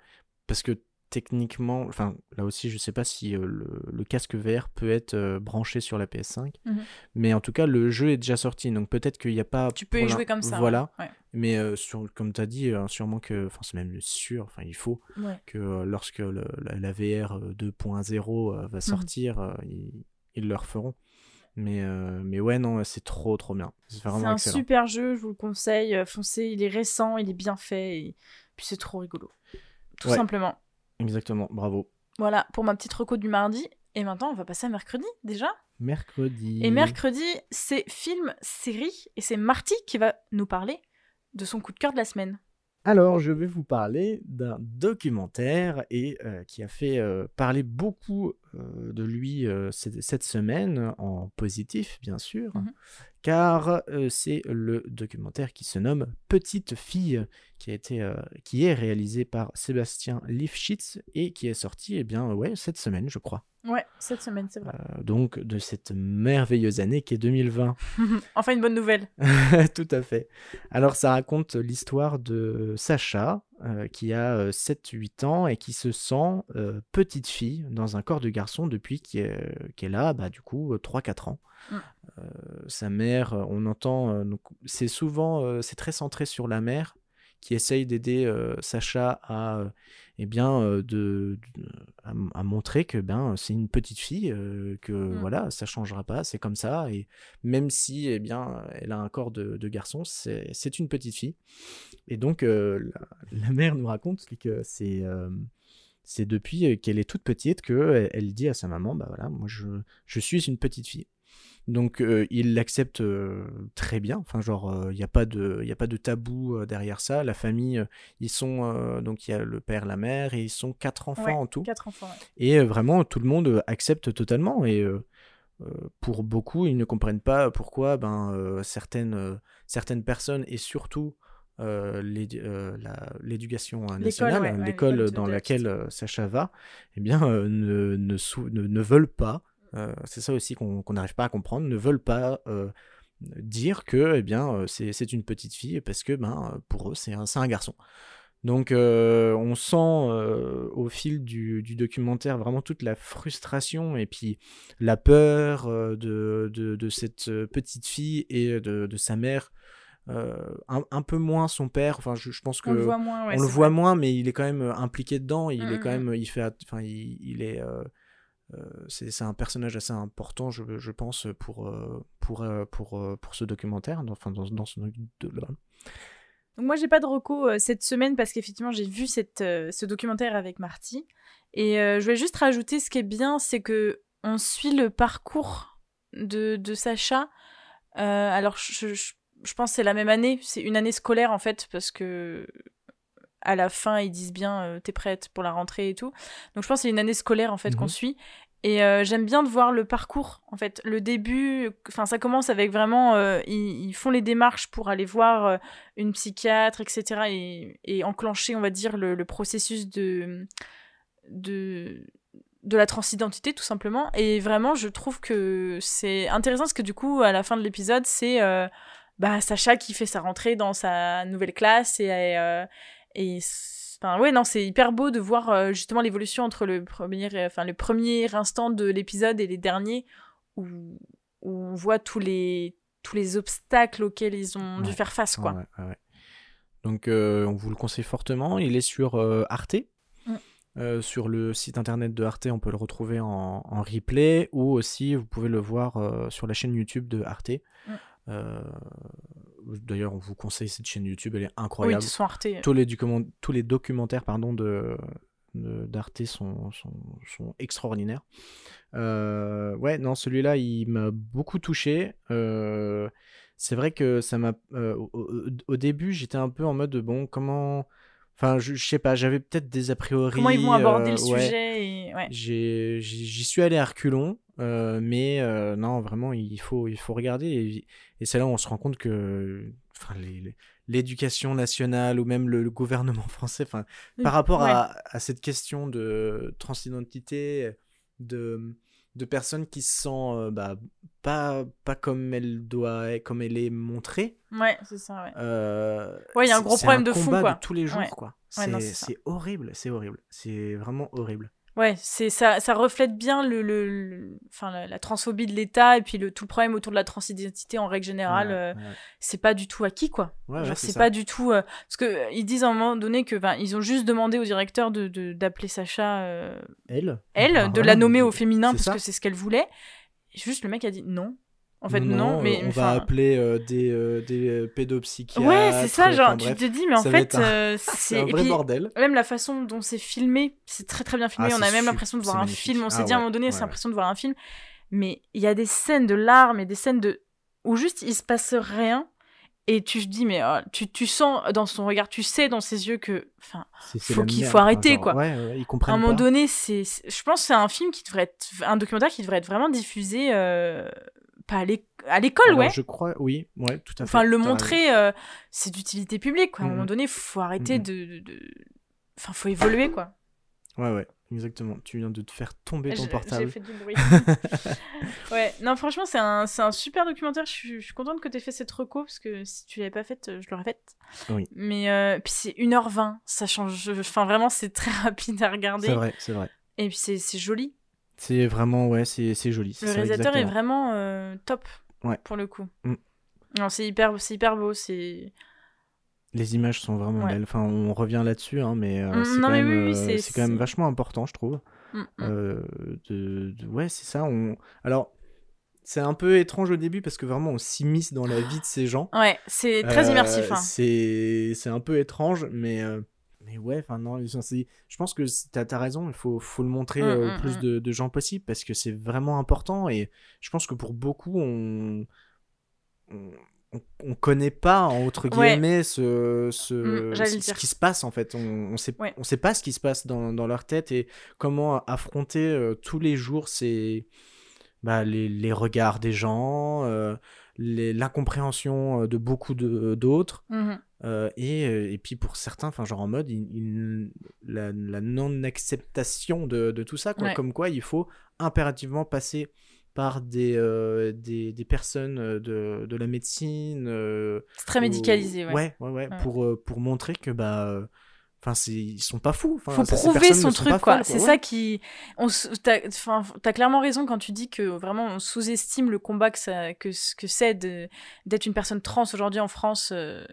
parce que techniquement, enfin là aussi, je sais pas si euh, le, le casque VR peut être euh, branché sur la PS5, Mhm. mais en tout cas, le jeu est déjà sorti, donc peut-être qu'il n'y a pas. Tu peux y jouer comme ça. Voilà, Ouais. mais euh, sur, comme tu as dit, euh, sûrement que, enfin c'est même sûr, enfin il faut Ouais. que lorsque le- la, la VR euh, 2.0 euh, va sortir, euh, ils, ils le referont. Mais, euh, mais ouais, non, c'est trop, trop bien. C'est un excellent. super jeu, je vous le conseille. Foncez, il est récent, il est bien fait, et puis c'est trop rigolo. Tout Ouais. simplement. Exactement, bravo. Voilà pour ma petite reco du mardi. Et maintenant, on va passer à mercredi déjà. Mercredi. Et mercredi, c'est film, série, et c'est Marty qui va nous parler de son coup de cœur de la semaine. Alors, je vais vous parler d'un documentaire et euh, qui a fait euh, parler beaucoup euh, de lui cette, semaine, en positif bien sûr, Mhm. car c'est le documentaire qui se nomme Petite fille, qui a été, euh, qui est réalisé par Sébastien Lifshitz et qui est sorti, eh bien, ouais, cette semaine, je crois. Ouais, cette semaine, c'est vrai. Euh, donc de cette merveilleuse année qui est 2020. enfin, une bonne nouvelle. Tout à fait. Alors, ça raconte l'histoire de Sacha, euh, qui a 7-8 ans et qui se sent euh, petite fille dans un corps de garçon depuis qu'elle a, bah, du coup, 3-4 ans. Mm. Sa mère, on entend, c'est souvent, c'est très centré sur la mère qui essaye d'aider euh, Sacha à, euh, eh bien, euh, de, de- à, montrer que ben, c'est une petite fille, que Mm. voilà, ça changera pas, c'est comme ça, et même si eh bien, elle a un corps de, de garçon, c'est une petite fille. Et donc, la, la mère nous raconte que c'est c'est depuis qu'elle est toute petite qu'elle elle dit à sa maman, bah voilà, moi je, je suis une petite fille. Donc euh, il l'accepte euh, très bien, enfin genre il n'y a, pas de- y a pas de tabou euh, derrière ça. La famille, euh, ils sont, euh, donc il y a le père, la mère, et ils sont quatre enfants Ouais, en tout. Quatre enfants. ouais. Et euh, vraiment, tout le monde euh, accepte totalement. Et euh, euh, pour beaucoup, ils ne comprennent pas pourquoi ben, euh, certaines, euh, certaines personnes, et surtout euh, euh, l'éducation euh, L'école, nationale, ouais, ouais, l'école dans laquelle euh, Sacha va, eh bien, euh, ne, ne, sou- ne, ne veulent pas, euh, c'est ça aussi qu'on n'arrive pas à comprendre, ne veulent pas euh, dire que eh bien, euh, c'est une petite fille parce que ben, pour eux, c'est un, un garçon. Donc euh, on sent euh, au fil du, du documentaire vraiment toute la frustration et puis la peur euh, de, de, de cette euh, petite fille et de, de sa mère. Euh, un, un peu moins son père. Enfin, je, je pense que On le voit moins. ouais, on le c'est voit vrai. moins, mais il est quand même euh, impliqué dedans. Il est mm, quand même, il fait, enfin, il, il est, euh, euh, c'est c'est un personnage assez important, je, je pense, pour euh, pour euh, pour euh, pour ce documentaire. Enfin, dans, dans ce là. Donc moi j'ai pas de reco euh, cette semaine parce qu'effectivement j'ai vu cette, euh, ce documentaire avec Marty et euh, je vais juste rajouter ce qui est bien c'est que on suit le parcours de, de Sacha. Euh, alors je, je, je pense que c'est la même année, c'est une année scolaire en fait parce que à la fin ils disent bien euh, t'es prête pour la rentrée et tout. Donc je pense que c'est une année scolaire en fait Mhm. qu'on suit. Et euh, j'aime bien de voir le parcours, en fait. Le début, enfin, ça commence avec vraiment. euh, ils, font les démarches pour aller voir euh, une psychiatre, etc. Et, et enclencher, on va dire, le, processus de, de, de la transidentité, tout simplement. Et vraiment, je trouve que c'est intéressant parce que du coup, à la fin de l'épisode, c'est bah, Sacha qui fait sa rentrée dans sa nouvelle classe et. Enfin, ouais, non, c'est hyper beau de voir euh, justement l'évolution entre le premier, enfin, le premier instant de l'épisode et les derniers où, où on voit tous les, tous les obstacles auxquels ils ont dû faire face, quoi. Ouais, ouais, ouais. Donc, euh, on vous le conseille fortement. Il est sur euh, Arte. Mm. Sur le site internet de Arte, on peut le retrouver en, en replay ou aussi vous pouvez le voir sur la chaîne YouTube de Arte. Mm. Euh, D'ailleurs, on vous conseille cette chaîne YouTube, elle est Oui, incroyable. de son Arte. tous, les document- tous les documentaires pardon, de, d'Arte sont, sont, sont extraordinaires. Euh, ouais, non, celui-là, il m'a beaucoup touché. Euh, c'est vrai que ça m'a. euh, au, début, j'étais un peu en mode bon, comment. Enfin, je, je sais pas, j'avais peut-être des a priori. Comment ils vont aborder le ouais. sujet et... ouais. J'y suis allé à reculons. Euh, mais euh, non, vraiment, il faut, il faut regarder. Et, et c'est là où on se rend compte que enfin, l'éducation nationale ou même le, le gouvernement français, enfin, par rapport Ouais. à, à cette question de transidentité, de, de personnes qui se sentent euh, bah, pas, pas comme elle doit, comme elle est montrée. Ouais, c'est ça, ouais. Ouais, il y a un gros problème de fond, combat quoi. de tous les jours, Ouais. quoi. C'est horrible, c'est horrible. C'est vraiment horrible. Ouais, c'est ça, ça reflète bien le, le, le- enfin la, la transphobie de l'État et puis le tout le problème autour de la transidentité en règle générale. Ouais, euh, ouais. c'est pas du tout acquis quoi. Ouais, Genre, c'est pas du tout euh, parce que euh, ils disent à un moment donné que, ben, ils ont juste demandé au directeur de de- d'appeler Sacha euh, Elle elle, Ah, de la nommer au féminin parce ça. que c'est ce qu'elle voulait. Et juste le mec a dit non. En fait non, mais on enfin, va appeler euh, des, euh, des euh, pédopsychiatres. Ouais, c'est ça, genre enfin, tu te dis mais en fait un- c'est c'est un vrai puis, bordel. même la façon dont c'est filmé, c'est très très bien filmé. Ah, on a même l'impression de voir un film. On s'est Ah dit à un moment donné, ouais, c'est ouais. l'impression de voir un film. Mais il y a des scènes de larmes et des scènes de où juste il se passe rien. Et tu te dis, mais oh, tu, tu sens dans son regard, tu sais dans ses yeux que. Enfin, faut qu'il faut enfin, arrêter, genre, quoi. Ouais, ouais, ils à un moment pas. donné, c'est, c'est- je pense que c'est un film qui devrait être. Un documentaire qui devrait être vraiment diffusé. euh, pas à l'éc- à l'école, ouais. je crois, oui, ouais, tout à fait. Enfin, le montrer, euh, c'est d'utilité publique, quoi. À un Mhm. moment donné, faut arrêter Mhm. de, de- Enfin, faut évoluer, quoi. Ouais, ouais, exactement. Tu viens de te faire tomber ton portable. J'ai fait du bruit. ouais, non, franchement, c'est un, c'est un super documentaire. Je suis, je suis contente que tu aies fait cette reco parce que si tu l'avais pas faite, je l'aurais faite. Oui. Mais euh, puis c'est 1h20, ça change. Enfin, vraiment, c'est très rapide à regarder. C'est vrai, c'est vrai. Et puis c'est c'est joli. C'est vraiment, ouais, c'est c'est joli. c'est Le réalisateur est vraiment euh, top Ouais. pour le coup. Mm. Non, c'est hyper, c'est hyper beau. C'est Les images sont vraiment Ouais. belles. Enfin, on revient là-dessus, hein, mais euh, Mm, c'est non, quand, mais même, oui, oui, euh, c'est- c'est quand même vachement important, je trouve. Mm, de, de- ouais, c'est ça. On... Alors, c'est un peu étrange au début parce que vraiment, on s'immisce dans la vie de ces gens. Ouais, c'est très immersif. hein. C'est c'est un peu étrange, mais mais ouais, enfin non, je pense que t'as as raison. Il faut faut le montrer Mm, euh, au mm, plus mm. de, de gens possible parce que c'est vraiment important et je pense que pour beaucoup, on on, on- on connaît pas entre Ouais. guillemets ce ce, Mm, le ce qui se passe en fait. On on sait Ouais. on sait pas ce qui se passe dans, dans leur tête et comment affronter euh, tous les jours ces bah, les, les regards des gens, euh, l'incompréhension euh, de beaucoup de- d'autres. Mhm. Euh, et, euh, et puis pour certains, enfin genre en mode il- il- la, la non-acceptation de, de tout ça, quoi. Ouais. comme quoi il faut impérativement passer par des, euh, des, des personnes euh, de, de la médecine. euh, C'est très ou- médicalisé. Ouais. ouais, ouais, ouais, Ouais. Pour, euh, pour montrer que bah, euh, enfin ils sont pas fous. Enfin, faut prouver son truc quoi c'est ouais. ça qui t'as enfin, t'as clairement raison quand tu dis que vraiment on sous-estime le combat que ça que ce que c'est de- d'être une personne trans aujourd'hui en France euh,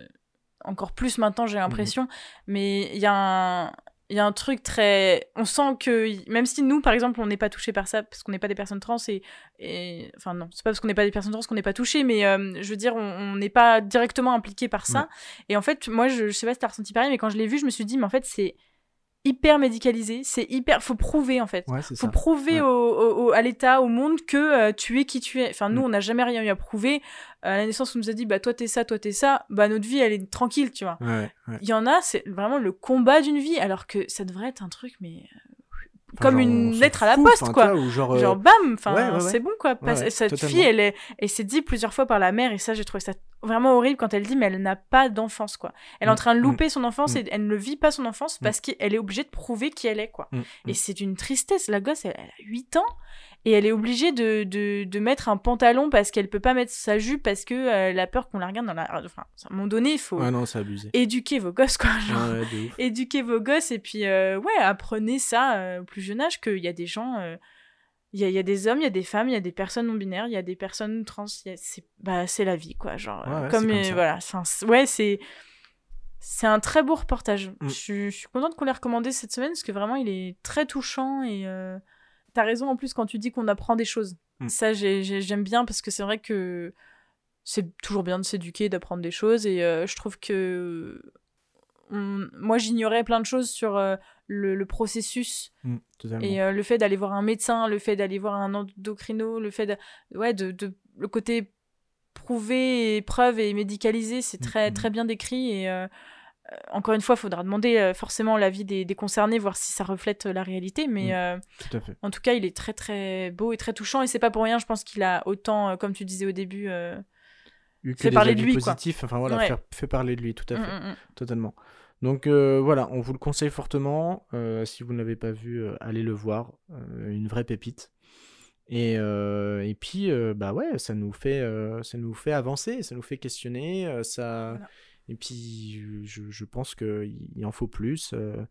encore plus maintenant j'ai l'impression mais il y a un il y a un truc très on sent que même si nous par exemple on n'est pas touché par ça parce qu'on n'est pas des personnes trans et, et enfin non c'est pas parce qu'on n'est pas des personnes trans qu'on n'est pas touché mais euh, je veux dire on n'est pas directement impliqué par ça et en fait moi je, je sais pas si t'as ressenti pareil mais quand je l'ai vu je me suis dit mais en fait c'est hyper médicalisé c'est hyper faut prouver en fait Ouais, faut ça. prouver Ouais. au, au- au- à l'État, au monde que euh, tu es qui tu es. Enfin, nous, Mm. on n'a jamais rien eu à prouver. À la naissance, on nous a dit, bah toi t'es ça, toi t'es ça. Bah notre vie, elle est tranquille, tu vois. Ouais, ouais, ouais. Il y en a, c'est vraiment le combat d'une vie, alors que ça devrait être un truc, mais Enfin, comme genre, une lettre à la poste, quoi. ou genre, euh, genre bam, enfin ouais, c'est bon quoi. Parce- cette totalement. fille, elle est, et c'est dit plusieurs fois par la mère, et ça, j'ai trouvé ça vraiment horrible quand elle dit, mais elle n'a pas d'enfance, quoi. Elle est en Mm, train de mm, louper son enfance mm. et elle ne vit pas son enfance parce qu'elle est obligée de prouver qui elle est, quoi. Et c'est d'une tristesse. La gosse, elle, elle a 8 ans et elle est obligée de, de, de mettre un pantalon parce qu'elle peut pas mettre sa jupe parce que euh, elle a peur qu'on la regarde dans la. Enfin, à un moment donné, il faut Ouais, non, abusé. éduquer vos gosses, quoi. Genre, Ouais, ouf. éduquer vos gosses et puis, euh, ouais, apprenez ça euh, au plus jeune âge qu'il y a des gens. il y, a, il y a des hommes, il y a des femmes, il y a des personnes non binaires, il y a des personnes trans. a- C'est bah, la vie, quoi. Genre, Ouais, ouais, comme, voilà. Ouais, c'est. C'est un très beau reportage. Mm. Je, suis- je suis contente qu'on l'ait recommandé cette semaine parce que vraiment il est très touchant et euh, t'as raison en plus quand tu dis qu'on apprend des choses. Mm. Ça j'ai- j'ai- j'aime bien parce que c'est vrai que c'est toujours bien de s'éduquer, d'apprendre des choses et euh, je trouve que on- moi j'ignorais plein de choses sur euh, le, le processus Mm, et euh, le fait d'aller voir un médecin, le fait d'aller voir un endocrino, le fait de, ouais, de, de- le côté prouvé, et preuve et médicalisé, c'est très, Mhm. très bien décrit. Et euh, encore une fois, il faudra demander euh, forcément l'avis des, des concernés, voir si ça reflète euh, la réalité. Mais euh, Tout à fait. en tout cas, il est très très beau et très touchant. Et c'est pas pour rien, je pense qu'il a autant, euh, comme tu disais au début. euh, Fait parler de lui, quoi. positifs, enfin voilà, Ouais. faire- fait parler de lui, tout à mm, fait. mm, mm. Totalement. Donc euh, voilà, on vous le conseille fortement. Euh, si vous ne l'avez pas vu, euh, allez le voir. Euh, une vraie pépite. Et, euh, et puis, euh, bah ouais, ça nous fait, euh, ça nous fait avancer, ça nous fait questionner. euh, ça... Voilà. Et puis, je, je pense qu'il en faut plus. euh.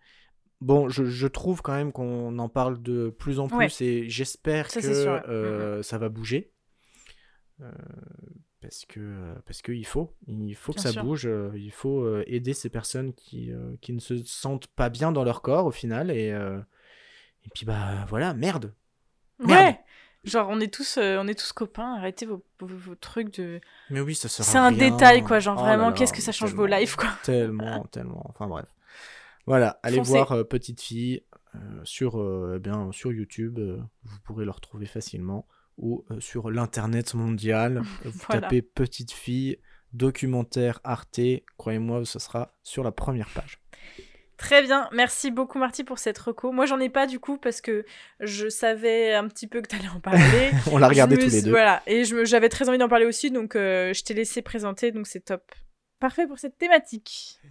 Bon, je, je trouve quand même qu'on en parle de plus en plus Ouais. et j'espère que c'est sûr, ouais. euh, ça va bouger. Euh, parce que parce qu'il faut, il faut que ça sûr. bouge, euh, il faut euh, aider ces personnes qui, euh, qui ne se sentent pas bien dans leur corps au final et, euh, et puis bah voilà, merde. Merde. Ouais. Genre, on est tous, euh, on est tous copains. Arrêtez vos, vos, vos trucs de. Mais oui, ça sert à C'est un rien. détail, quoi. Genre, Oh vraiment, qu'est-ce que ça change vos lives, quoi. Tellement, tellement. Enfin bref. Voilà, allez Foncez. voir euh, Petite Fille euh, sur, eh bien, sur YouTube. vous pourrez le retrouver facilement. Ou sur l'internet mondial. Vous Voilà. tapez Petite Fille, documentaire Arte. Croyez-moi, ce sera sur la première page. Très bien, merci beaucoup Marty pour cette reco. Moi j'en ai pas du coup parce que je savais un petit peu que t'allais en parler. On l'a regardé me tous les deux. Voilà, et me- j'avais très envie d'en parler aussi, donc euh, je t'ai laissé présenter, donc c'est top. Parfait pour cette thématique.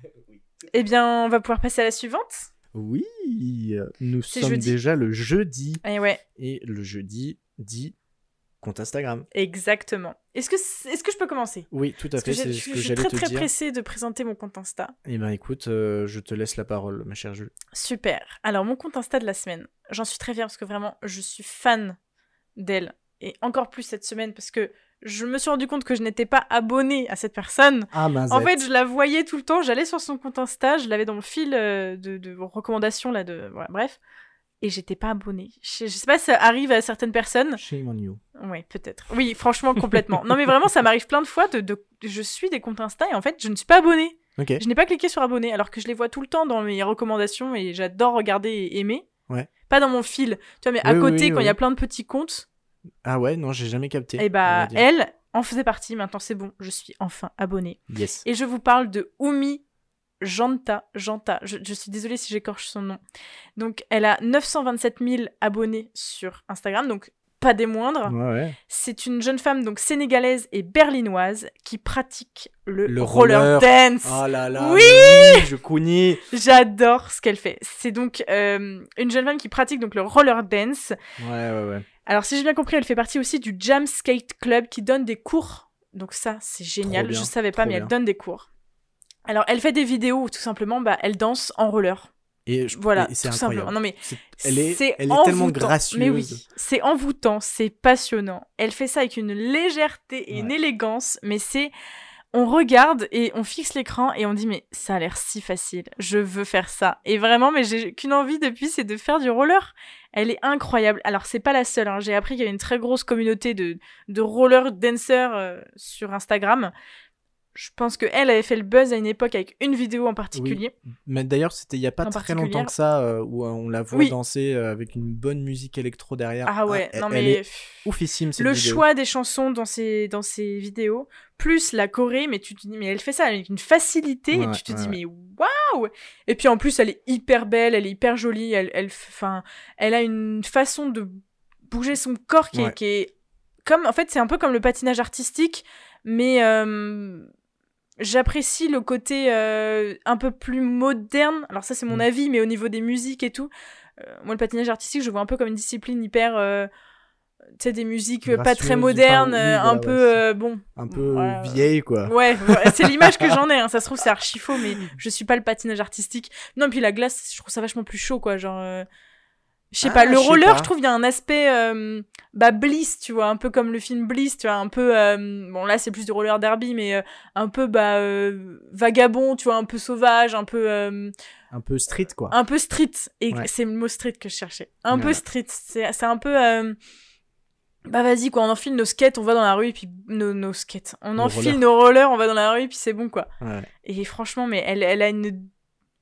Eh bien, on va pouvoir passer à la suivante. Oui, nous sommes jeudi. déjà le jeudi. Et ouais, Et le jeudi dit compte Instagram. exactement. Est-ce que, est-ce que je peux commencer? Oui, tout à fait, c'est je ce suis que je suis j'allais très te très dire. pressée de présenter mon compte Insta. Eh ben écoute, euh, je te laisse la parole, ma chère Jules. Super. Alors, mon compte Insta de la semaine, j'en suis très fière parce que vraiment, je suis fan d'elle. Et encore plus cette semaine parce que je me suis rendu compte que je n'étais pas abonnée à cette personne. Ah. En fait, je la voyais tout le temps. J'allais sur son compte Insta, je l'avais dans le fil euh, de, de recommandations, là, de. Voilà, bref. Et j'étais pas abonnée. Je, je sais pas si ça arrive à certaines personnes. Shame on you. Oui, peut-être. Oui, franchement, complètement. non, mais vraiment, ça m'arrive plein de fois de, de- Je suis des comptes Insta et en fait, je ne suis pas abonnée. Je n'ai pas cliqué sur abonner alors que je les vois tout le temps dans mes recommandations et j'adore regarder et aimer. Ouais. Pas dans mon fil. Tu vois, mais à Oui, côté, oui, quand il y a plein de petits comptes, Ah ouais, non, j'ai jamais capté. et va bah, elle en faisait partie. Maintenant, c'est bon, je suis enfin abonnée. Yes. Et je vous parle de Oumi Janta. Janta. Je, je suis désolée si j'écorche son nom. Donc, elle a 927 000 abonnés sur Instagram, donc pas des moindres. Ouais, ouais. C'est une jeune femme donc sénégalaise et berlinoise qui pratique le, Le roller, roller. dance. Oh là là. Oui je connais. J'adore ce qu'elle fait. C'est donc euh, une jeune femme qui pratique donc le roller dance. Ouais, ouais, ouais. Alors si j'ai bien compris, elle fait partie aussi du Jam Skate Club qui donne des cours. Donc ça, c'est génial. bien, Je savais pas, mais elle donne des cours. Alors elle fait des vidéos où tout simplement, bah, elle danse en roller. Et je- Voilà, et c'est tout incroyable. simplement. Non mais C'est- Elle est, elle est tellement gracieuse. Mais oui, c'est envoûtant, c'est passionnant. Elle fait ça avec une légèreté et une élégance, mais c'est on regarde et on fixe l'écran et on dit mais ça a l'air si facile, je veux faire ça. Et vraiment, mais j'ai qu'une envie depuis, c'est de faire du roller. Elle est incroyable. Alors c'est pas la seule. hein. J'ai appris qu'il y avait une très grosse communauté de de roller dancers euh, sur Instagram. Je pense que elle avait fait le buzz à une époque avec une vidéo en particulier. Mais d'ailleurs, c'était il y a pas En très longtemps que ça euh, où euh, on la voit Oui. danser euh, avec une bonne musique électro derrière. Ah ouais, elle- non elle mais est oufissime cette le vidéo. choix des chansons dans ses, dans ses vidéos, plus la Corée, mais tu te dis, mais elle fait ça avec une facilité, et tu te ouais, dis, ouais. mais waouh Et puis en plus, elle est hyper belle, elle est hyper jolie, elle, elle, enfin, elle a une façon de bouger son corps qui, est, qui est comme, en fait, c'est un peu comme le patinage artistique, mais euh, j'apprécie le côté euh, un peu plus moderne. Alors ça, c'est mon Mm. avis, mais au niveau des musiques et tout, euh, moi, le patinage artistique, je vois un peu comme une discipline hyper... euh, tu sais, des musiques pas très modernes, un ouais, peu... bon, Un peu Voilà. vieille quoi. Ouais, c'est l'image que j'en ai. Hein. Ça se trouve, c'est archi faux, mais je suis pas le patinage artistique. Non, puis la glace, je trouve ça vachement plus chaud, quoi. Genre, je sais Ah, pas. Le je sais roller, je trouve, il y a un aspect, euh, bah, Bliss, tu vois, un peu comme le film Bliss, tu vois, un peu, euh, bon, là, c'est plus du roller derby, mais euh, un peu, bah, vagabond, tu vois, un peu sauvage, un peu, Un peu street quoi. un peu street. Et Ouais. c'est le mot street que je cherchais. Un peu street. C'est c'est un peu. Bah vas-y quoi, on enfile nos skates, on va dans la rue et puis nos, nos skates. On Nos enfile rollers. nos rollers, on va dans la rue et puis c'est bon quoi. Ouais. Et franchement, mais elle, elle a une,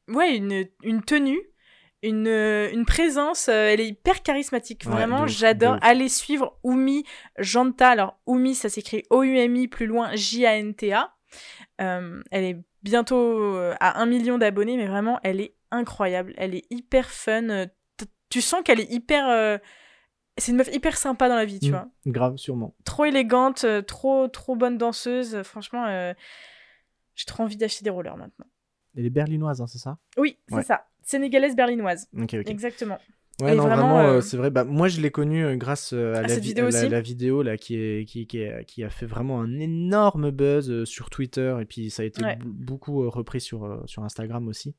ouais, une, une tenue, une, une présence, euh, elle est hyper charismatique. Vraiment, j'adore. Allez suivre Oumi Janta. Alors, Oumi, ça s'écrit O-U-M-I plus loin J-A-N-T-A. Euh, elle est bientôt euh, à un million d'abonnés, mais vraiment, elle est incroyable. Elle est hyper fun. euh, t- Tu sens qu'elle est hyper. euh, C'est une meuf hyper sympa dans la vie, tu Mm. vois. Grave, sûrement. Trop élégante, euh, trop, trop bonne danseuse. Franchement, euh, j'ai trop envie d'acheter des rollers maintenant. Elle est berlinoise, hein, c'est ça? Oui, c'est Ouais. ça. Sénégalaise berlinoise. Exactement. Ouais, non, vraiment, euh, euh, c'est vrai. Bah, moi, je l'ai connue euh, grâce à, À la, cette vi- vidéo à la, aussi. la vidéo là, qui, est, qui, qui, est- qui a fait vraiment un énorme buzz sur Twitter. Et puis, ça a été Ouais. beaucoup repris sur, sur Instagram aussi.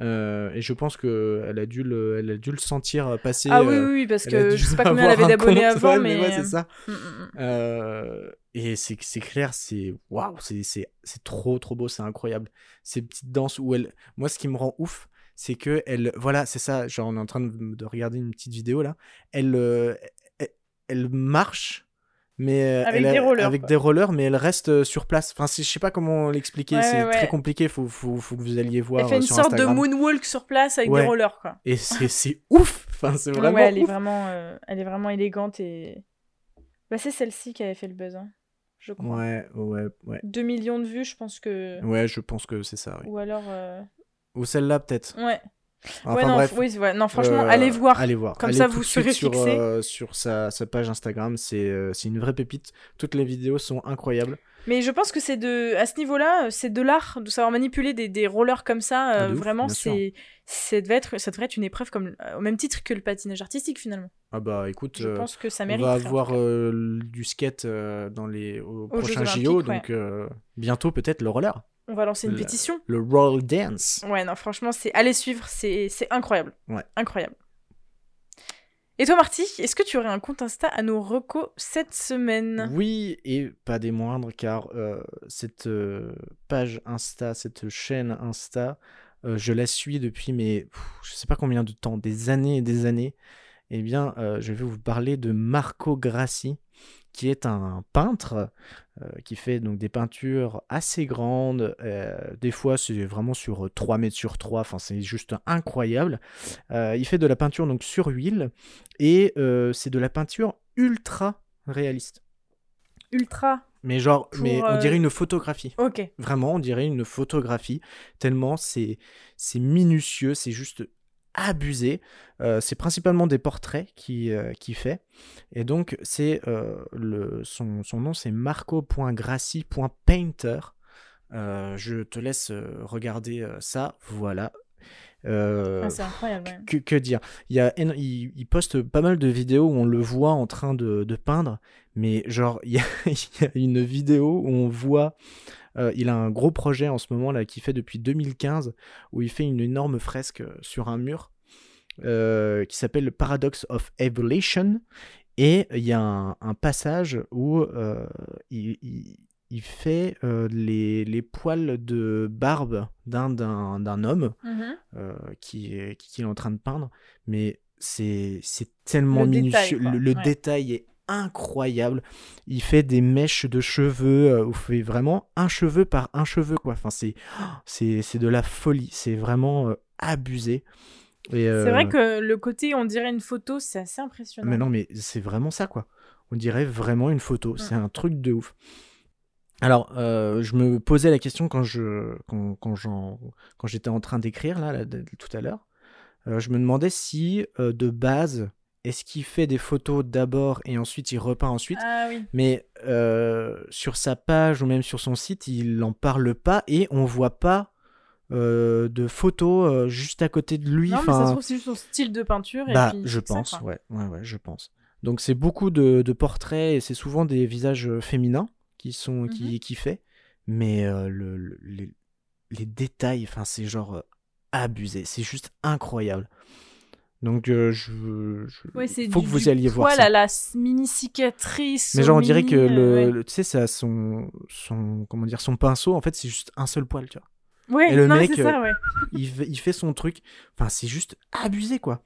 Euh, et je pense qu'elle a, dû le- elle a dû le sentir passer. ah oui, oui, oui, parce que je sais pas combien elle avait d'abonnés avant, ouais, mais. ouais, c'est ça. Mm, mm, mm. Euh, et c'est clair, c'est waouh, c'est trop trop beau, c'est incroyable. Ces petites danses où elle, moi, ce qui me rend ouf, c'est que elle, voilà, c'est ça. Genre, on est en train de, de regarder une petite vidéo là. Elle, euh, elle, elle marche, mais euh, Avec elle des a- rollers, avec des rollers, mais elle reste euh, sur place. Enfin, je sais pas comment l'expliquer. Ouais, c'est ouais, très compliqué. Faut, faut, faut que vous alliez voir Elle fait une sur sorte Instagram. de moonwalk sur place avec Ouais. des rollers, quoi. Et c'est c'est ouf. Enfin, c'est vraiment ouais, elle est ouf. vraiment, euh, elle est vraiment élégante et. Bah, c'est celle-ci qui avait fait le buzz, hein, je crois. Ouais, ouais, ouais. 2 millions de vues, je pense que. Ouais, je pense que c'est ça. oui. Ou alors. euh, Ou celle-là peut-être. Ouais. Enfin ouais, non, bref. f- oui, ouais, non, franchement, Euh, allez voir. Allez voir. Comme Allez ça, vous serez sur, fixé. euh, sur sa, sa page Instagram. C'est euh, c'est une vraie pépite. Toutes les vidéos sont incroyables. Mais je pense que c'est de, à ce niveau-là, c'est de l'art de savoir manipuler des, des rollers comme ça. Ah, ouf, vraiment, c'est, ça devait être, ça devrait être une épreuve comme, au même titre que le patinage artistique finalement. Ah bah écoute, Je pense que ça on mérite. va avoir du skate dans les au prochain JO. ouais. Donc bientôt peut-être le roller. On va lancer une pétition. Le roll dance. Ouais, non, franchement, c'est allez suivre, c'est, c'est incroyable. Ouais. Incroyable. Et toi, Marty, est-ce que tu aurais un compte Insta à nos recos cette semaine? Oui, et pas des moindres, car euh, cette euh, page Insta, cette chaîne Insta, euh, je la suis depuis, mais pff, je sais pas combien de temps, des années et des années. Eh bien, je vais vous parler de Marco Grassi, qui est un peintre euh, qui fait donc des peintures assez grandes. euh, des fois, c'est vraiment sur euh, 3 mètres sur 3. Enfin, c'est juste incroyable. Euh, il fait de la peinture donc sur huile et c'est de la peinture ultra réaliste. Ultra. Mais genre, Pour, mais on dirait une photographie. Ok. Vraiment, on dirait une photographie. Tellement c'est minutieux, c'est juste abusé. Euh, c'est principalement des portraits qui euh, qui fait. Et donc c'est euh, le son, son nom c'est marco.grassi.painter. Je te laisse regarder ça. Voilà. Ah, c'est incroyable. ouais. que, que dire? Il, y a, il, il poste pas mal de vidéos où on le voit en train de, de peindre, mais genre, il y, a, il y a une vidéo où on voit. Euh, il a un gros projet en ce moment là qui fait depuis 2015 où il fait une énorme fresque euh, sur un mur euh, qui s'appelle le Paradox of Evolution et il y a un, un passage où euh, il, il- il fait les, les poils de barbe d'un d'un d'un homme Mhm. euh, qui, est, qui, est en train de peindre, mais c'est c'est tellement Le minutieux. le le Ouais. détail est incroyable. Il fait des mèches de cheveux, euh, où il fait vraiment un cheveu par un cheveu, quoi. Enfin, c'est de la folie. C'est vraiment euh, abusé. Et, C'est euh, vrai que le côté, on dirait une photo, c'est assez impressionnant. mais non, mais c'est vraiment ça, quoi. On dirait vraiment une photo. Mm. C'est un truc de ouf. Alors, euh, je me posais la question quand je quand, quand j'étais en train d'écrire là, tout à l'heure. Euh, je me demandais si euh, de base, est-ce qu'il fait des photos d'abord et ensuite il repeint ensuite. Ah oui. Mais euh, sur sa page ou même sur son site, il n'en parle pas et on voit pas euh, de photos euh, juste à côté de lui. Non, mais ça se trouve, c'est juste son style de peinture. et bah, puis je ça, pense, ouais, ouais, ouais, je pense. Donc c'est beaucoup de, de portraits et c'est souvent des visages féminins qui sont Mhm. qui, qui fait, mais euh, le, le- les, les détails, enfin c'est genre abusé, c'est juste incroyable. Donc euh, je, je- Ouais, faut du- que vous alliez voir ça. la mini cicatrice. Mais genre on dirait que le, euh, ouais. le- tu sais ça son son comment dire son pinceau en fait c'est juste un seul poil, tu vois. Ouais, et le non, mec, ça, euh, ouais. Il, fait- il fait son truc, enfin c'est juste abusé quoi.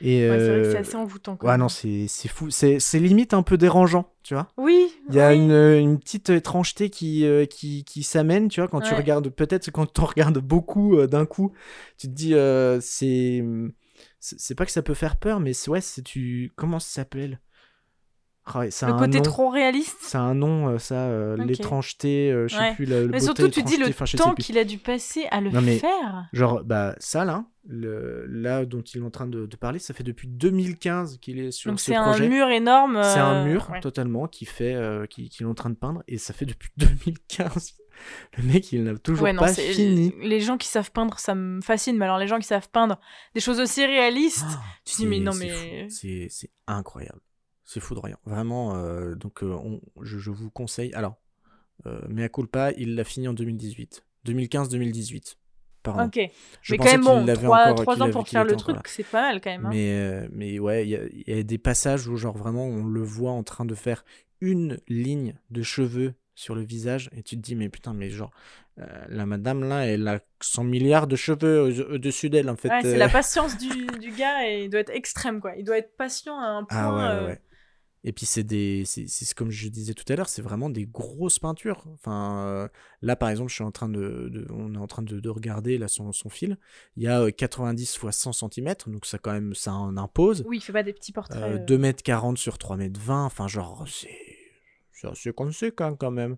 Et Ouais, c'est vrai que c'est euh, assez envoûtant. quand Ouais, non, c'est fou. C'est limite un peu dérangeant, tu vois. Oui. Il y a oui. une, une petite étrangeté qui, euh, qui, qui s'amène, tu vois, quand tu Ouais. regardes, peut-être quand tu regardes beaucoup euh, d'un coup, tu te dis, euh, c'est. C'est c'est pas que ça peut faire peur, mais c'est ouais, c'est tu. Comment ça s'appelle? Ah ouais, Le côté nom. trop réaliste? Ça a un nom, euh, ça, euh, l'étrangeté, euh, je sais Ouais. plus, la, le Mais beauté, surtout, tu dis le temps qu'il a dû passer à le Non, mais- faire. Genre, bah, ça là, le, là dont il est en train de, de parler, ça fait depuis 2015 qu'il est sur Donc ce c'est un projet. mur énorme. C'est un euh, mur ouais. totalement qui fait, qu'il est en train de peindre, et ça fait depuis 2015. Le mec, il n'a toujours Ouais, non, pas fini. Les gens qui savent peindre, ça me fascine. Mais alors, les gens qui savent peindre des choses aussi réalistes, Ah, tu te dis, mais non, mais. C'est incroyable. C'est foudroyant. Vraiment, euh, donc euh, on- je, je vous conseille. Alors, euh, Mea culpa, il l'a fini en 2018. 2015-2018. Pardon. Ok. Je mais quand même, qu'il bon, l'avait 3, encore- qu'il ans avait- pour faire le truc, c'est pas mal quand même. hein. Mais, euh, mais ouais, il y, a- il y a des passages où, genre, vraiment, on le voit en train de faire une ligne de cheveux sur le visage, et tu te dis, mais putain, mais genre, euh, la madame là, elle a 100 milliards de cheveux au- au-dessus d'elle, en fait. Ouais, c'est euh. la patience du, du gars et il doit être extrême, quoi. Il doit être patient à un point. Ah ouais, ouais, euh, ouais. Et puis c'est des, c'est c'est comme je disais tout à l'heure, c'est vraiment des grosses peintures. Enfin, euh, là par exemple, je suis en train de, de- on est en train de, de regarder là son, son fil. Il y a euh, 90 x 100 cm, donc ça quand même, ça en impose. Oui, il fait pas des petits portraits. Euh, euh. 2 m 40 sur 3 m 20. Enfin, genre, c'est, c'est assez conséquent quand même.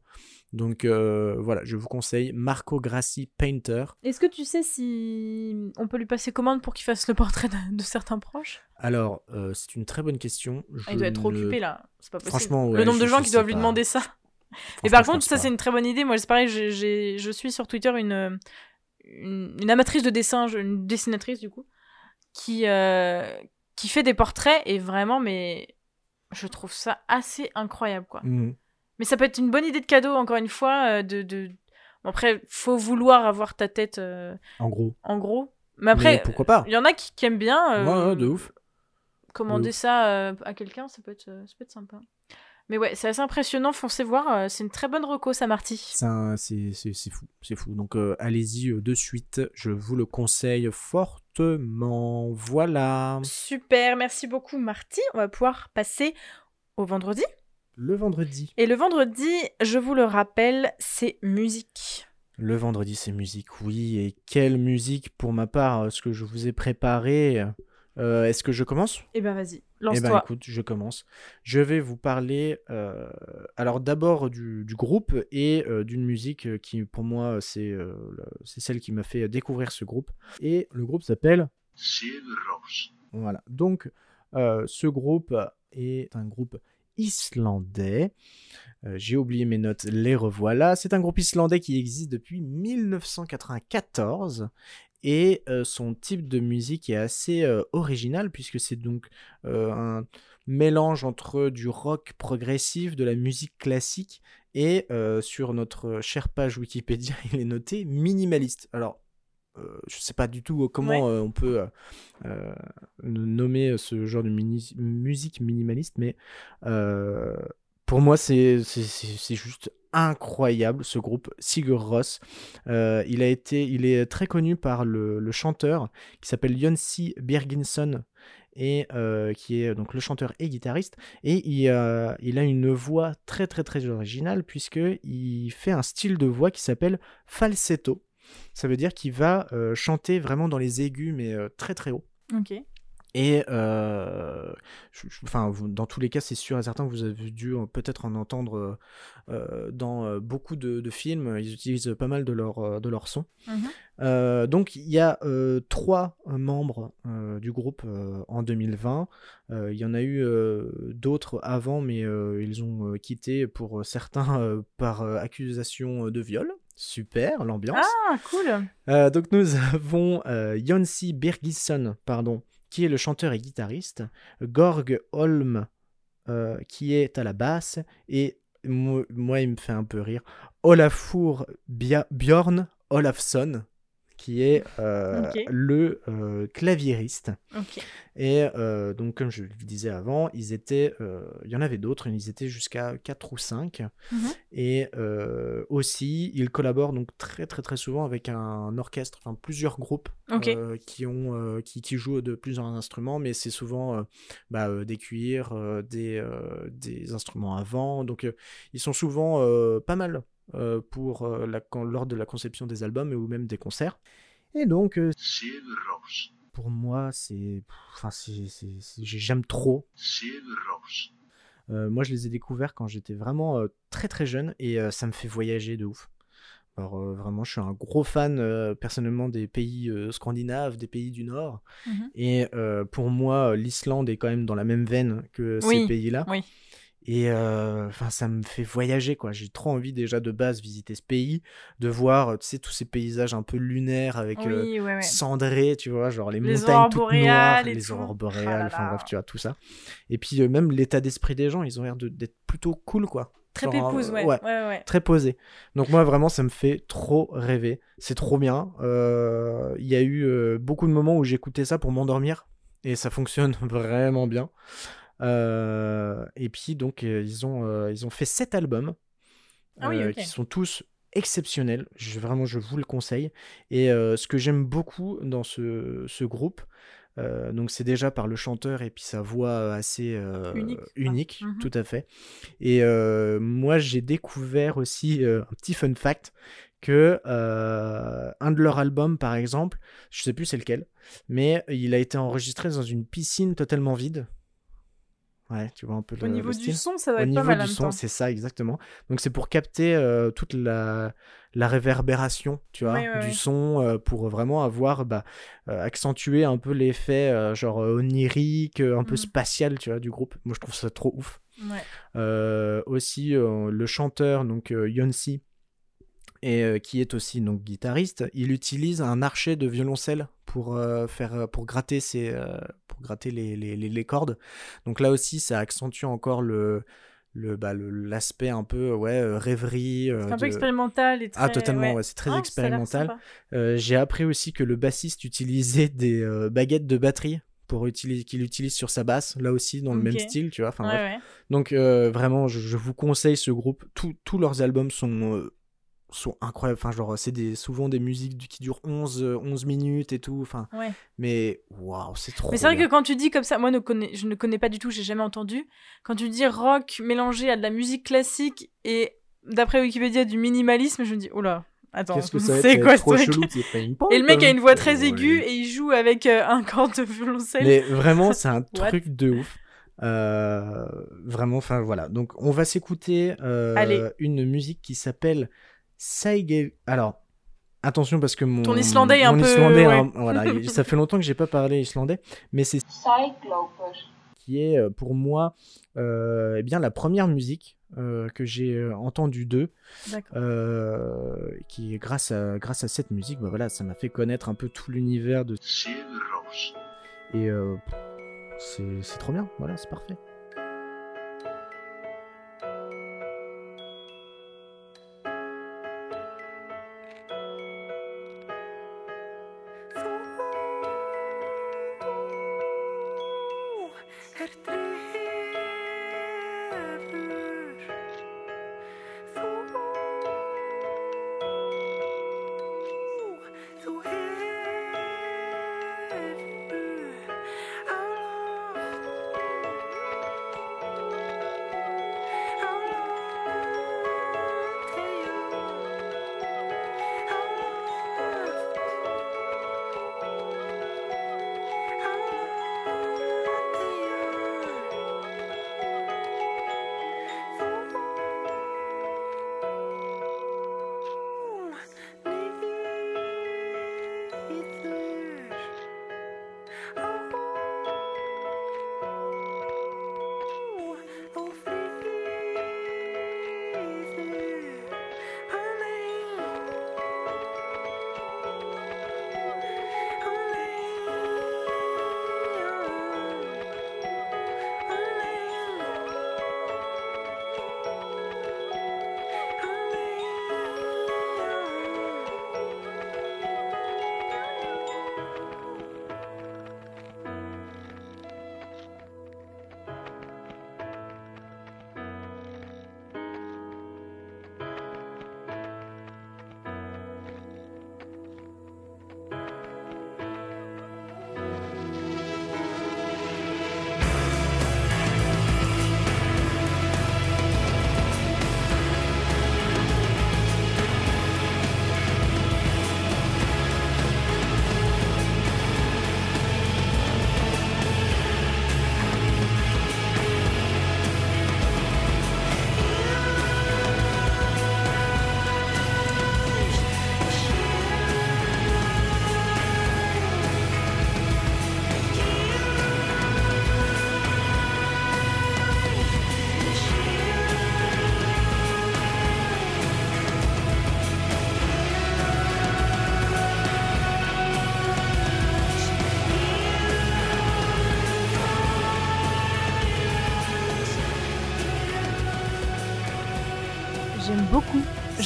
Donc euh, voilà, je vous conseille Marco Grassi Painter. Est-ce que tu sais si on peut lui passer commande pour qu'il fasse le portrait de, de certains proches? Alors, euh, c'est une très bonne question. Ah, Il doit être occupé là. C'est pas possible. Franchement, ouais, le nombre de gens qui doivent lui demander ça. Mais Franchement, par contre, ça c'est une très bonne idée. Moi, c'est pareil, je suis sur Twitter une, une, une amatrice de dessin, une dessinatrice du coup, qui, euh, qui fait des portraits et vraiment, mais je trouve ça assez incroyable quoi. Mhm. Mais ça peut être une bonne idée de cadeau, encore une fois, euh, de... de... Bon, après, faut vouloir avoir ta tête euh, En gros. en gros. Mais après, Mais pourquoi pas? il y en a qui, qui aiment bien. euh, Ouais, ouais, de ouf. commander De ouf. ça à quelqu'un, ça peut être, ça peut être sympa. Mais ouais, c'est assez impressionnant, foncez voir, euh, c'est une très bonne reco, ça Marty. C'est fou, c'est fou. Donc euh, allez-y euh, de suite, je vous le conseille fortement. Voilà. Super, merci beaucoup Marty. On va pouvoir passer au vendredi. Le vendredi. Et le vendredi, je vous le rappelle, c'est musique. Le vendredi, c'est musique, oui. Et quelle musique pour ma part, ce que je vous ai préparé. Euh, Est-ce que je commence? Eh ben vas-y, Eh ben lance-toi. écoute, je commence. Je vais vous parler euh, alors d'abord du, du groupe et euh, d'une musique qui pour moi c'est euh, celle qui m'a fait découvrir ce groupe. Et le groupe s'appelle Silverrose. Voilà. Donc, euh, ce groupe est un groupe islandais. Euh, J'ai oublié mes notes, les revoilà. C'est un groupe islandais qui existe depuis 1994. Et son type de musique est assez original puisque c'est donc un mélange entre du rock progressif, de la musique classique et euh, sur notre chère page Wikipédia, il est noté minimaliste. Alors, euh, je sais pas du tout comment Ouais. euh, on peut nommer ce genre de mini- musique minimaliste, mais pour moi, c'est juste incroyable ce groupe Sigur Rós. Euh, il a été, il est très connu par le, chanteur qui s'appelle Jonsi Birginsson et euh, qui est donc le chanteur et guitariste et il, a une voix très très très originale puisque il fait un style de voix qui s'appelle falsetto. Ça veut dire qu'il va euh, chanter vraiment dans les aigus mais très très haut. Et euh, je- je- enfin, vous- dans tous les cas, c'est sûr et certain que vous avez dû euh, peut-être en entendre euh, dans beaucoup de, de films. Ils utilisent pas mal de leur, de leur son. Euh, donc, il y a trois membres du groupe en 2020. Euh, il y en a eu d'autres avant, mais ils ont quitté pour certains par accusation de viol. Super, l'ambiance. Ah, cool. Donc nous avons Jonsi Birgisson, pardon, qui est le chanteur et guitariste, Gorg Holm, euh, qui est à la basse, et mo- moi, il me fait un peu rire, Olafur Bia- Bjorn Olafsson, qui est euh, le euh, claviériste. Ok. Et euh, donc, comme je le disais avant, ils étaient, il y en avait d'autres, ils étaient jusqu'à 4 ou 5. Mhm. Et aussi, ils collaborent donc très très très souvent avec un orchestre, enfin plusieurs groupes qui, ont, qui, qui jouent de plusieurs instruments, mais c'est souvent bah, des cuirs, des, des instruments à vent. Donc, ils sont souvent pas mal pour, euh, la, quand- lors de la conception des albums ou même des concerts. Et donc, euh, pour moi, c'est. Enfin, j'aime trop. Euh, moi, je les ai découverts quand j'étais vraiment euh, très très jeune et euh, ça me fait voyager de ouf. Alors, euh, vraiment, je suis un gros fan euh, personnellement des pays euh, scandinaves, des pays du Nord. Mhm. Et euh, pour moi, l'Islande est quand même dans la même veine que Oui, ces pays-là. oui. Et euh, enfin, ça me fait voyager, quoi. J'ai trop envie déjà de base visiter ce pays, de voir, tu sais, tous ces paysages un peu lunaires avec euh, Oui, ouais, ouais. cendré, tu vois, genre les, Les montagnes toutes noires, et les aurores Ah boréales, enfin bref, tu vois, tout ça. Et puis euh, même l'état d'esprit des gens, ils ont l'air d'être plutôt cool, quoi. Très Genre, pépouse, euh, ouais. ouais. ouais, ouais. Très posé. Donc moi, vraiment, ça me fait trop rêver. C'est trop bien. Euh, Il y a eu euh, beaucoup de moments où j'écoutais ça pour m'endormir. Et ça fonctionne vraiment bien. Euh, et puis, donc, euh, ils, ont, euh, ils ont fait sept albums. Ah oui. Qui sont tous exceptionnels. Je, vraiment, je vous le conseille. Et ce que j'aime beaucoup dans ce, ce groupe, euh, donc c'est déjà par le chanteur et puis sa voix assez euh, Unique, unique, Mhm. tout à fait. Et euh, moi, j'ai découvert aussi un petit fun fact que un de leurs albums, par exemple, je sais plus c'est lequel, mais il a été enregistré dans une piscine totalement vide. Ouais, tu vois un peu Au le, niveau le du son, ça doit Au être niveau pas mal en du même son, c'est ça exactement. Donc c'est pour capter euh, toute la, la réverbération, tu vois, Ouais, ouais, du ouais. son euh, pour vraiment avoir bah, euh, accentué un peu l'effet genre onirique, un peu Mhm. spatial, tu vois, du groupe. Moi je trouve ça trop ouf. Aussi le chanteur donc Yonsei et euh, qui est aussi donc guitariste, il utilise un archet de violoncelle pour euh, faire pour gratter ses euh, pour gratter les, les, les- cordes. Donc là aussi ça accentue encore le le bah, l'aspect un peu ouais euh, rêverie euh, C'est un peu expérimental et très... ah totalement ouais. ouais, c'est très Ah, expérimental. euh, j'ai appris aussi que le bassiste utilisait des euh, baguettes de batterie pour utiliser qu'il utilise sur sa basse là aussi dans le même style tu vois enfin Ouais, donc euh, vraiment je, je vous conseille ce groupe. Tous- tous leurs albums sont euh, sont incroyables enfin genre c'est des souvent des musiques qui durent 11 euh, 11 minutes et tout enfin Ouais. mais waouh c'est trop Mais c'est vrai bien. que quand tu dis comme ça, moi ne connais, je ne connais pas du tout, j'ai jamais entendu. Quand tu dis rock mélangé à de la musique classique et d'après Wikipédia du minimalisme, je me dis oh là, attends, c'est va quoi être ce trop truc? chelou Et le mec a une voix très Ouais. aiguë et il joue avec euh, un corps de violoncelle. Mais vraiment, c'est un truc de ouf. Euh, vraiment, enfin voilà. Donc, on va s'écouter euh, une musique qui s'appelle Saige. Alors, attention parce que mon Ton islandais est un mon peu- islandais, ouais. hein, voilà, il- ça fait longtemps que j'ai pas parlé islandais, mais c'est qui est euh, pour moi euh, eh bien la première musique euh, que j'ai entendue d'eux. Euh, qui grâce à grâce à cette musique, bah voilà, ça m'a fait connaître un peu tout l'univers de et euh, c'est c'est trop bien. Voilà, c'est parfait.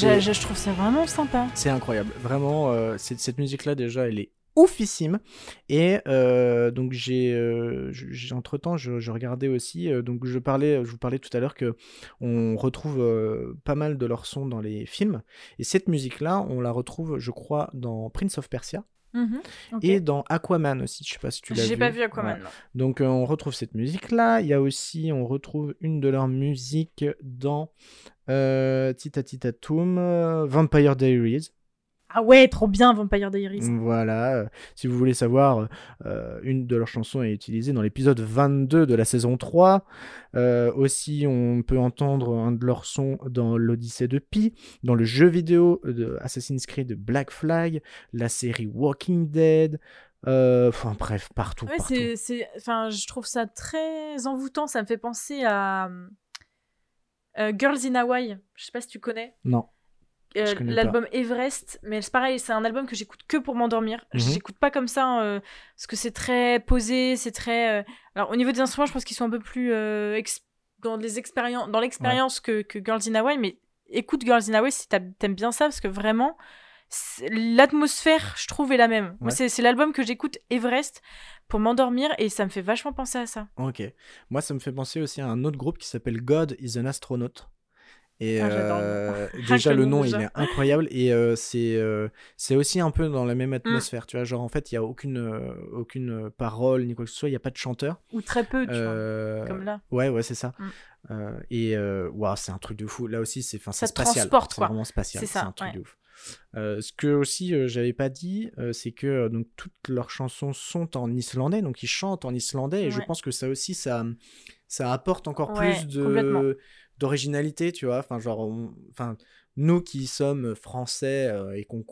Je, trouve ça vraiment sympa. C'est incroyable. Vraiment, euh, cette, musique-là, déjà, elle est oufissime. Et euh, donc, j'ai, euh, j'ai- entre-temps, je, je regardais aussi. euh, donc, je, parlais, je vous parlais tout à l'heure que on retrouve pas mal de leurs sons dans les films. Et cette musique-là, on la retrouve, je crois, dans Prince of Persia Mhm, et dans Aquaman aussi. Je sais pas si tu l'as vu. J'ai pas vu Aquaman. Ouais. Donc euh, on retrouve cette musique-là. Il y a aussi, on retrouve une de leurs musiques dans Tita Tita Toom, euh, Vampire Diaries. Ah ouais, trop bien Vampire Diaries. Voilà. euh, si vous voulez savoir, euh, une de leurs chansons est utilisée dans l'épisode 22 de la saison 3. Euh, aussi, on peut entendre un de leurs sons dans l'Odyssée de Pi, dans le jeu vidéo de Assassin's Creed Black Flag, la série Walking Dead. euh, Enfin bref, partout. Ouais, je trouve ça très envoûtant. Ça me fait penser à euh, Girls in Hawaii. Je sais pas si tu connais. Non. Euh, l'album Everest, mais c'est pareil, c'est un album que j'écoute que pour m'endormir. Mhm. J'écoute pas comme ça euh, parce que c'est très posé, c'est très. Alors au niveau des instruments, je pense qu'ils sont un peu plus dans les expériences, dans l'expérience que, que Girls in Hawaii. Mais écoute Girls in Hawaii si t'aimes bien ça parce que vraiment l'atmosphère, je trouve, est la même. Ouais. c'est, l'album que j'écoute Everest pour m'endormir et ça me fait vachement penser à ça. Ok. Moi, ça me fait penser aussi à un autre groupe qui s'appelle God is an Astronaut. Et Ah, euh, déjà, le nom, déjà. il est incroyable. Et euh, c'est euh, c'est aussi un peu dans la même atmosphère. Tu vois, genre, en fait, il n'y a aucune, aucune parole ni quoi que ce soit. Il n'y a pas de chanteur. Ou très peu, tu vois. Comme là. Ouais, ouais, c'est ça. Mm. Et waouh, c'est un truc de fou. Là aussi, c'est enfin, c'est spatial. C'est vraiment spatial. C'est un truc ouais. de ouf. Euh, ce que aussi euh, j'avais pas dit, euh, c'est que euh, donc toutes leurs chansons sont en islandais, donc ils chantent en islandais, et je pense que ça aussi ça ça apporte encore Ouais, plus de d'originalité, tu vois. Enfin genre, on- enfin nous qui sommes français et qu'on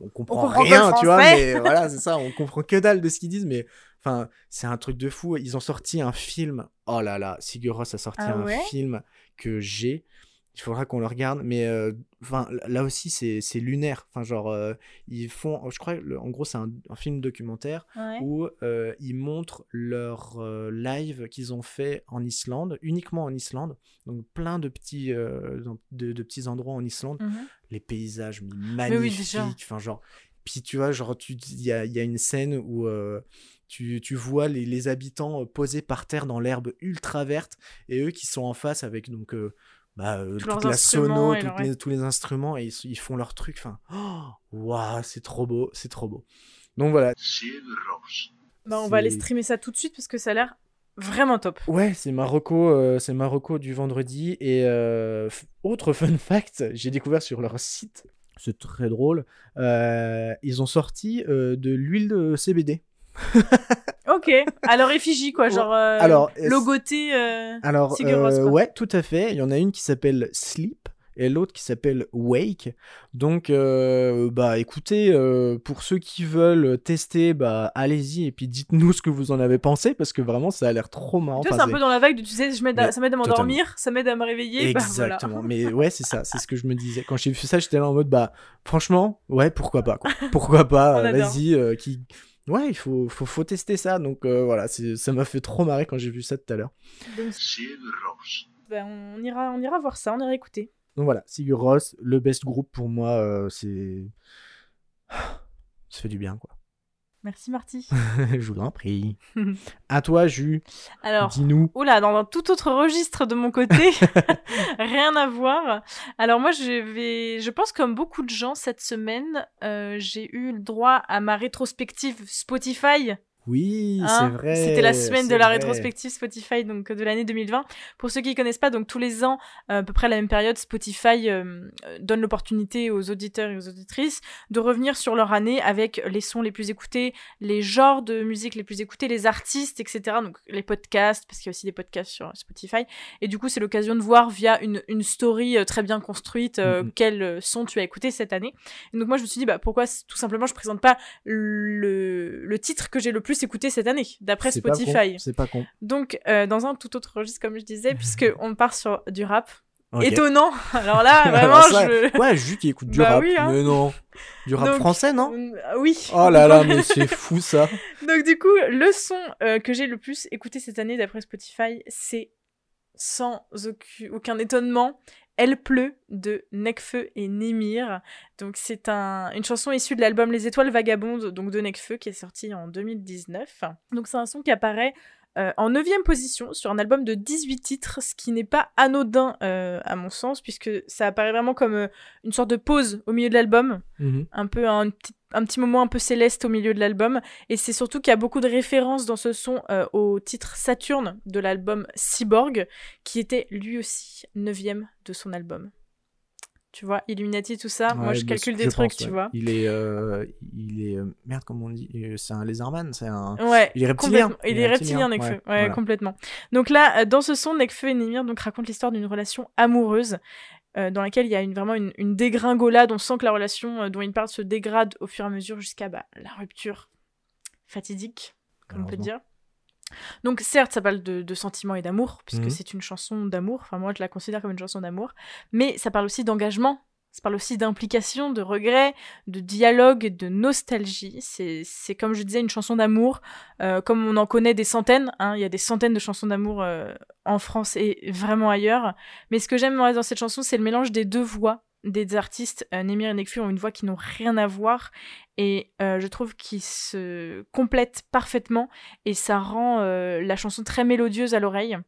on comprend rien, tu vois, mais voilà c'est ça, on comprend que dalle de ce qu'ils disent, mais enfin c'est un truc de fou. Ils ont sorti un film. Oh là là, Sigur Rós a sorti Ah un ouais? film que j'ai. Il faudra qu'on le regarde, mais euh, enfin là aussi c'est lunaire. Enfin genre euh, ils font, je crois, le- en gros c'est un, un film documentaire Ouais. où euh, ils montrent leur live qu'ils ont fait en Islande, uniquement en Islande. Donc plein de petits de, de petits endroits en Islande, Mhm. les paysages mais oui, magnifiques. déjà. enfin genre, puis tu vois genre tu il y a, il y a une scène où tu, tu vois les, les habitants posés par terre dans l'herbe ultra verte et eux qui sont en face avec donc bah, euh, toute la sono, et toutes leur- les- tous les instruments et ils, ils font leur truc. Enfin, oh, waouh, c'est trop beau, c'est trop beau. Donc voilà. Bah, on va aller streamer ça tout de suite parce que ça a l'air vraiment top. Ouais, c'est Marocco, euh, c'est Marocco du vendredi. Et euh, autre fun fact, j'ai découvert sur leur site, c'est très drôle, euh, ils ont sorti euh, de l'huile de CBD. Ok, alors effigie quoi, genre euh, Alors, logoté. euh, Alors, euh, quoi. ouais, tout à fait. Il y en a une qui s'appelle Sleep et l'autre qui s'appelle Wake. Donc, euh, bah, écoutez, euh, pour ceux qui veulent tester, bah, allez-y et puis dites-nous ce que vous en avez pensé parce que vraiment, ça a l'air trop marrant. tu vois, Enfin, c'est un peu dans la vague de tu sais, je m'aide à- Mais ça m'aide à m'endormir, ça m'aide à me réveiller. bah, voilà. Exactement. Mais ouais, c'est ça. C'est ce que je me disais. Quand j'ai vu ça, j'étais là en mode, bah, franchement, ouais, pourquoi pas, quoi. Pourquoi pas, vas-y, euh, qui. Ouais, il faut, faut, faut tester ça. Donc euh, voilà, c'est- ça m'a fait trop marrer quand j'ai vu ça tout à l'heure. Donc, bah, on, ira, on ira voir ça, on ira écouter. Donc voilà, Sigur Rós, le best group pour moi, euh, c'est. Ça fait du bien, quoi. Merci Marty. je vous en prie. à toi, Jus, Alors, dis-nous. Oula, dans un tout autre registre de mon côté, rien à voir. Alors moi, je vais, je pense comme beaucoup de gens cette semaine, euh, j'ai eu le droit à ma rétrospective Spotify. Oui, Hein, c'est vrai. C'était la semaine de la vrai. rétrospective Spotify donc de l'année 2020. Pour ceux qui ne connaissent pas, donc tous les ans, euh, à peu près à la même période, Spotify euh, euh, donne l'opportunité aux auditeurs et aux auditrices de revenir sur leur année avec les sons les plus écoutés, les genres de musique les plus écoutés, les artistes, etc. Donc les podcasts, parce qu'il y a aussi des podcasts sur Spotify. Et du coup, c'est l'occasion de voir via une, une story euh, très bien construite euh, Mhm. quel euh, son tu as écouté cette année. Et donc moi, je me suis dit, bah, pourquoi tout simplement je présente pas le, le titre que j'ai le plus écouté cette année, d'après Spotify. C'est pas con. Donc, euh, dans un tout autre registre, comme je disais, puisque on part sur du rap. Étonnant. Alors là, vraiment, ça, je. Ouais, Jus qui écoute du Bah rap. oui, hein. Mais non. Du rap Donc, français, non Euh, Oui. Oh là là, mais c'est fou ça. Donc du coup, le son euh, que j'ai le plus écouté cette année d'après Spotify, c'est sans aucun étonnement Elle pleut de Nekfeu et Némir. Donc c'est un, une chanson issue de l'album Les Étoiles Vagabondes donc de Nekfeu qui est sorti en 2019. Donc c'est un son qui apparaît euh, en 9 position sur un album de 18 titres, ce qui n'est pas anodin euh, à mon sens, puisque ça apparaît vraiment comme euh, une sorte de pause au milieu de l'album, Mhm. un peu un, petit, un petit moment un peu céleste au milieu de l'album. Et c'est surtout qu'il y a beaucoup de références dans ce son euh, au titre Saturne de l'album Cyborg, qui était lui aussi 9 de son album. Tu vois, Illuminati, tout ça, moi je calcule je des pense, trucs, tu ouais. vois. Il est, euh, il est, euh, merde, comment on dit C'est un lézardman, c'est un. Ouais, Il est reptilien. Il est reptilien, Nekfeu. Ouais, voilà. complètement. Donc là, dans ce son, Nekfeu et Nemir donc, racontent l'histoire d'une relation amoureuse euh, dans laquelle il y a une, vraiment une, une dégringolade. On sent que la relation euh, dont ils parlent se dégrade au fur et à mesure jusqu'à bah, la rupture fatidique, comme on peut dire. Donc certes, ça parle de, de sentiments et d'amour, puisque Mhm. c'est une chanson d'amour. Enfin, moi, je la considère comme une chanson d'amour. Mais ça parle aussi d'engagement. Ça parle aussi d'implication, de regret, de dialogue, de nostalgie. C'est comme je disais, une chanson d'amour, euh, comme on en connaît des centaines. hein. Il y a des centaines de chansons d'amour euh, en France et vraiment ailleurs. Mais ce que j'aime dans cette chanson, c'est le mélange des deux voix des artistes. Euh, Némir et Nekfeu ont une voix qui n'ont rien à voir. Et euh, je trouve qu'ils se complètent parfaitement. Et ça rend la chanson très mélodieuse à l'oreille.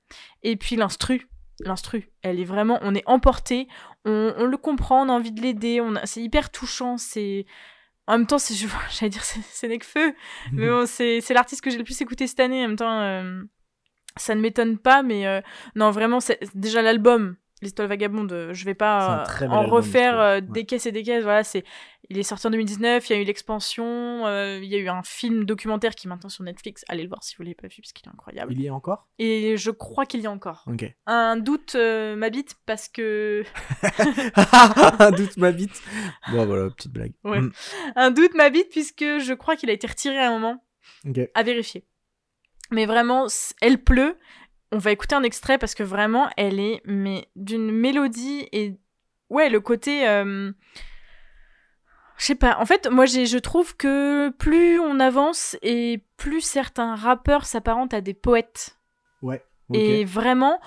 Et puis l'instru. L'instru, elle est vraiment, on est emporté, on, le comprend, on a envie de l'aider, on c'est hyper touchant, c'est, en même temps, c'est, j'allais dire, c'est, Nekfeu, mais bon, c'est, c'est l'artiste que j'ai le plus écouté cette année. En même temps, euh, ça ne m'étonne pas, mais euh, non, vraiment, c'est déjà l'album. Les Étoiles Vagabondes, euh, je vais pas euh, en refaire euh, Ouais. des caisses et des caisses. Voilà, c'est, il est sorti en 2019. Il y a eu l'expansion. euh, il y a eu un film documentaire qui est maintenant sur Netflix. Allez le voir si vous l'avez pas vu parce qu'il est incroyable. Il y est encore? Et je crois qu'il y a encore. Un doute euh, m'habite parce que Un doute m'habite. Bon, voilà, petite blague. Ouais. Mm. un doute m'habite puisque je crois qu'il a été retiré à un moment. À vérifier. Mais vraiment, elle pleut. On va écouter un extrait parce que vraiment, elle est mais d'une mélodie et ouais, le côté. euh, Je sais pas. En fait, moi, j'ai, je trouve que plus on avance et plus certains rappeurs s'apparentent à des poètes. Ouais. Et vraiment,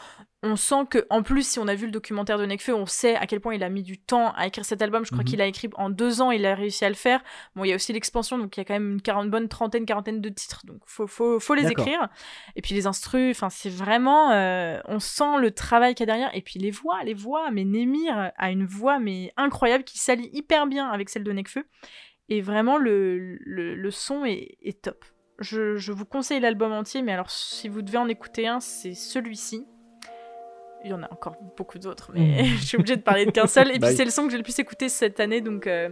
on sent que, en plus, si on a vu le documentaire de Nekfeu, on sait à quel point il a mis du temps à écrire cet album. Je crois Mhm. qu'il a écrit en deux ans, il a réussi à le faire. Bon, il y a aussi l'expansion, donc il y a quand même une quarante, bonne trentaine, quarantaine de titres. Donc faut, faut, faut les écrire. Et puis les instrus, enfin, c'est vraiment, euh, on sent le travail qu'il y a derrière. Et puis les voix, les voix. Mais Némir a une voix, mais incroyable, qui s'allie hyper bien avec celle de Nekfeu. Et vraiment, le, le, le son est, est top. Je, je vous conseille l'album entier, mais alors si vous devez en écouter un, c'est celui-ci. Il y en a encore beaucoup d'autres, mais je suis obligée de parler de qu'un seul. Et puis c'est le son que j'ai le plus écouté cette année, donc euh,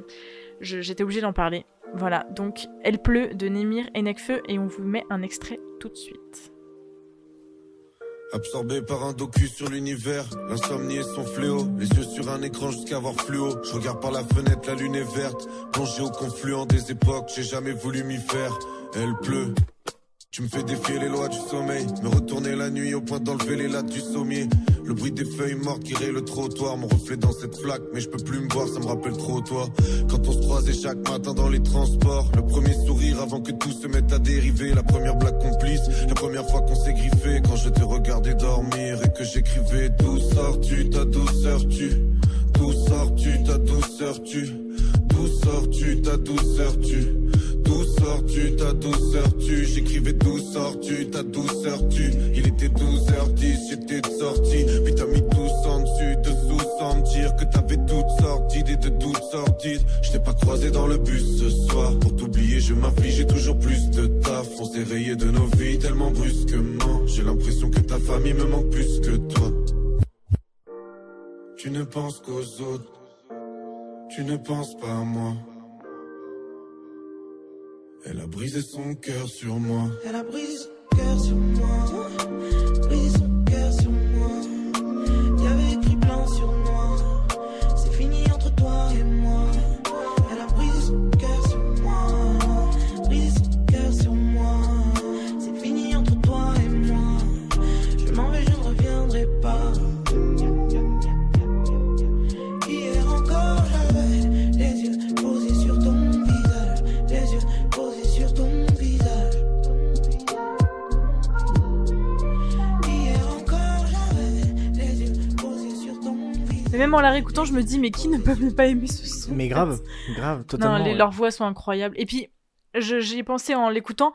j'étais obligée d'en parler. Voilà, donc Elle pleut de Némir et Nekfeu, et on vous met un extrait tout de suite. Absorbé par un docu sur l'univers, l'insomnie est son fléau. Les yeux sur un écran jusqu'à voir fluo. Je regarde par la fenêtre, la lune est verte. Plongé au confluent des époques, j'ai jamais voulu m'y faire. Elle pleut. Tu me fais défier les lois du sommeil, me retourner la nuit au point d'enlever les lattes du sommier. Le bruit des feuilles mortes qui raye le trottoir, mon reflet dans cette flaque, mais je peux plus me voir, ça me rappelle trop toi. Quand on se croisait chaque matin dans les transports, le premier sourire avant que tout se mette à dériver, la première blague complice, la première fois qu'on s'est griffé, quand je te regardais dormir et que j'écrivais D'où sors-tu, ta douceur tu? D'où sors-tu, ta douceur tu? D'où sors-tu, ta douceur tu? Ta douceur tu J'écrivais d'où sors-tu, ta douceur tu. Il était 12h10, j'étais de sortie. Puis t'as mis tous en dessus, dessous sans me dire Que t'avais toutes sortes d'idées de toutes sorties Je t'ai pas croisé dans le bus ce soir. Pour t'oublier je m'infligeais toujours plus de taf. On s'est rayé de nos vies tellement brusquement. J'ai l'impression que ta famille me manque plus que toi. Tu ne penses qu'aux autres. Tu ne penses pas à moi Elle a brisé son cœur sur moi Elle a brisé son cœur sur moi. Brisé son cœur sur moi. Y'avait même en la réécoutant, je me dis, mais qui ne peut pas aimer ce son Mais grave, grave, Non, totalement. les- ouais. leurs voix sont incroyables. Et puis, je- j'y ai pensé en l'écoutant.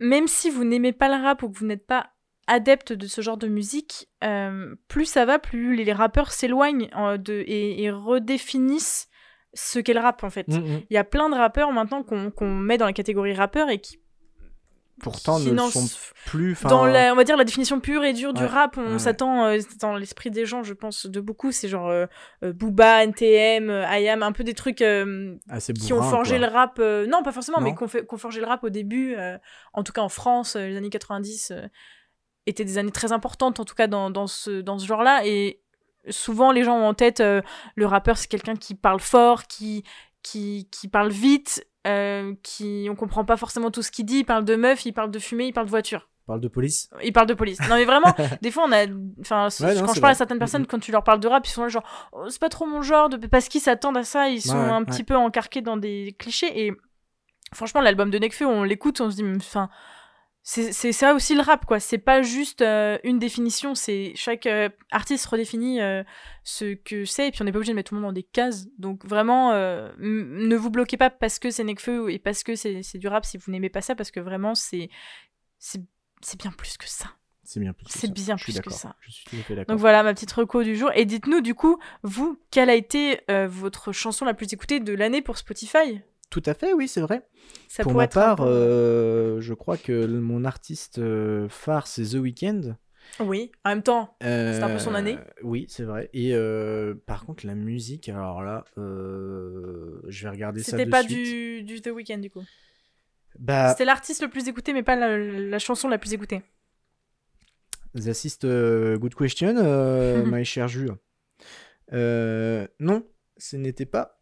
Même si vous n'aimez pas le rap ou que vous n'êtes pas adepte de ce genre de musique, euh, plus ça va, plus les, les rappeurs s'éloignent euh, de, et, et redéfinissent ce qu'est le rap en fait. Mm, mm. Il y a plein de rappeurs maintenant qu'on qu'on met dans la catégorie rappeur et qui Pourtant, ne sont plus. dans la, on va dire la définition pure et dure du Ouais, rap, on ouais. s'attend euh, dans l'esprit des gens, je pense, de beaucoup, c'est genre euh, euh, Booba, NTM, IAM, un peu des trucs euh, assez qui ont forgé quoi. le rap, non pas forcément, Non. mais qui ont, forgé le rap au début, en tout cas en France, les années 90 euh, étaient des années très importantes, en tout cas dans, dans ce, dans ce genre-là, et souvent les gens ont en tête le rappeur c'est quelqu'un qui parle fort, qui, qui, qui parle vite, euh, qui on comprend pas forcément tout ce qu'il dit, il parle de meuf, il parle de fumée, il parle de voiture. Parle de police. Il parle de police. Non mais vraiment, des fois on a, enfin Ouais, quand je parle à certaines personnes, quand tu leur parles de rap, ils sont là genre, Oh, c'est pas trop mon genre, de... parce qu'ils s'attendent à ça, ils sont Ouais, un petit peu encarqués dans des clichés. Et franchement, l'album de Nekfeu, on l'écoute, on se dit, enfin, c'est c'est ça aussi le rap quoi. C'est pas juste euh, une définition, c'est chaque euh, artiste redéfinit euh, ce que c'est, et puis on n'est pas obligé de mettre tout le monde dans des cases. Donc vraiment, ne vous bloquez pas parce que c'est Nekfeu et parce que c'est du rap si vous n'aimez pas ça, parce que vraiment c'est c'est bien plus que ça. C'est bien plus. que C'est ça. bien plus que ça. Je suis tout à fait d'accord. Donc voilà ma petite reco du jour. Et dites-nous du coup, vous, quelle a été votre chanson la plus écoutée de l'année pour Spotify? Tout à fait, oui, c'est vrai. Ça Pour ma part, peu- euh, je crois que mon artiste euh, phare, c'est The Weeknd. Oui, en même temps, C'est un peu son année. Oui, c'est vrai. Et euh, par contre, la musique, alors là, euh, je vais regarder ça de c'était pas suite. du, du The Weeknd du coup. Bah, C'était l'artiste le plus écouté, mais pas la, la chanson la plus écoutée. The Assist, euh, good question, euh, my cher Jules. Euh, non, ce n'était pas.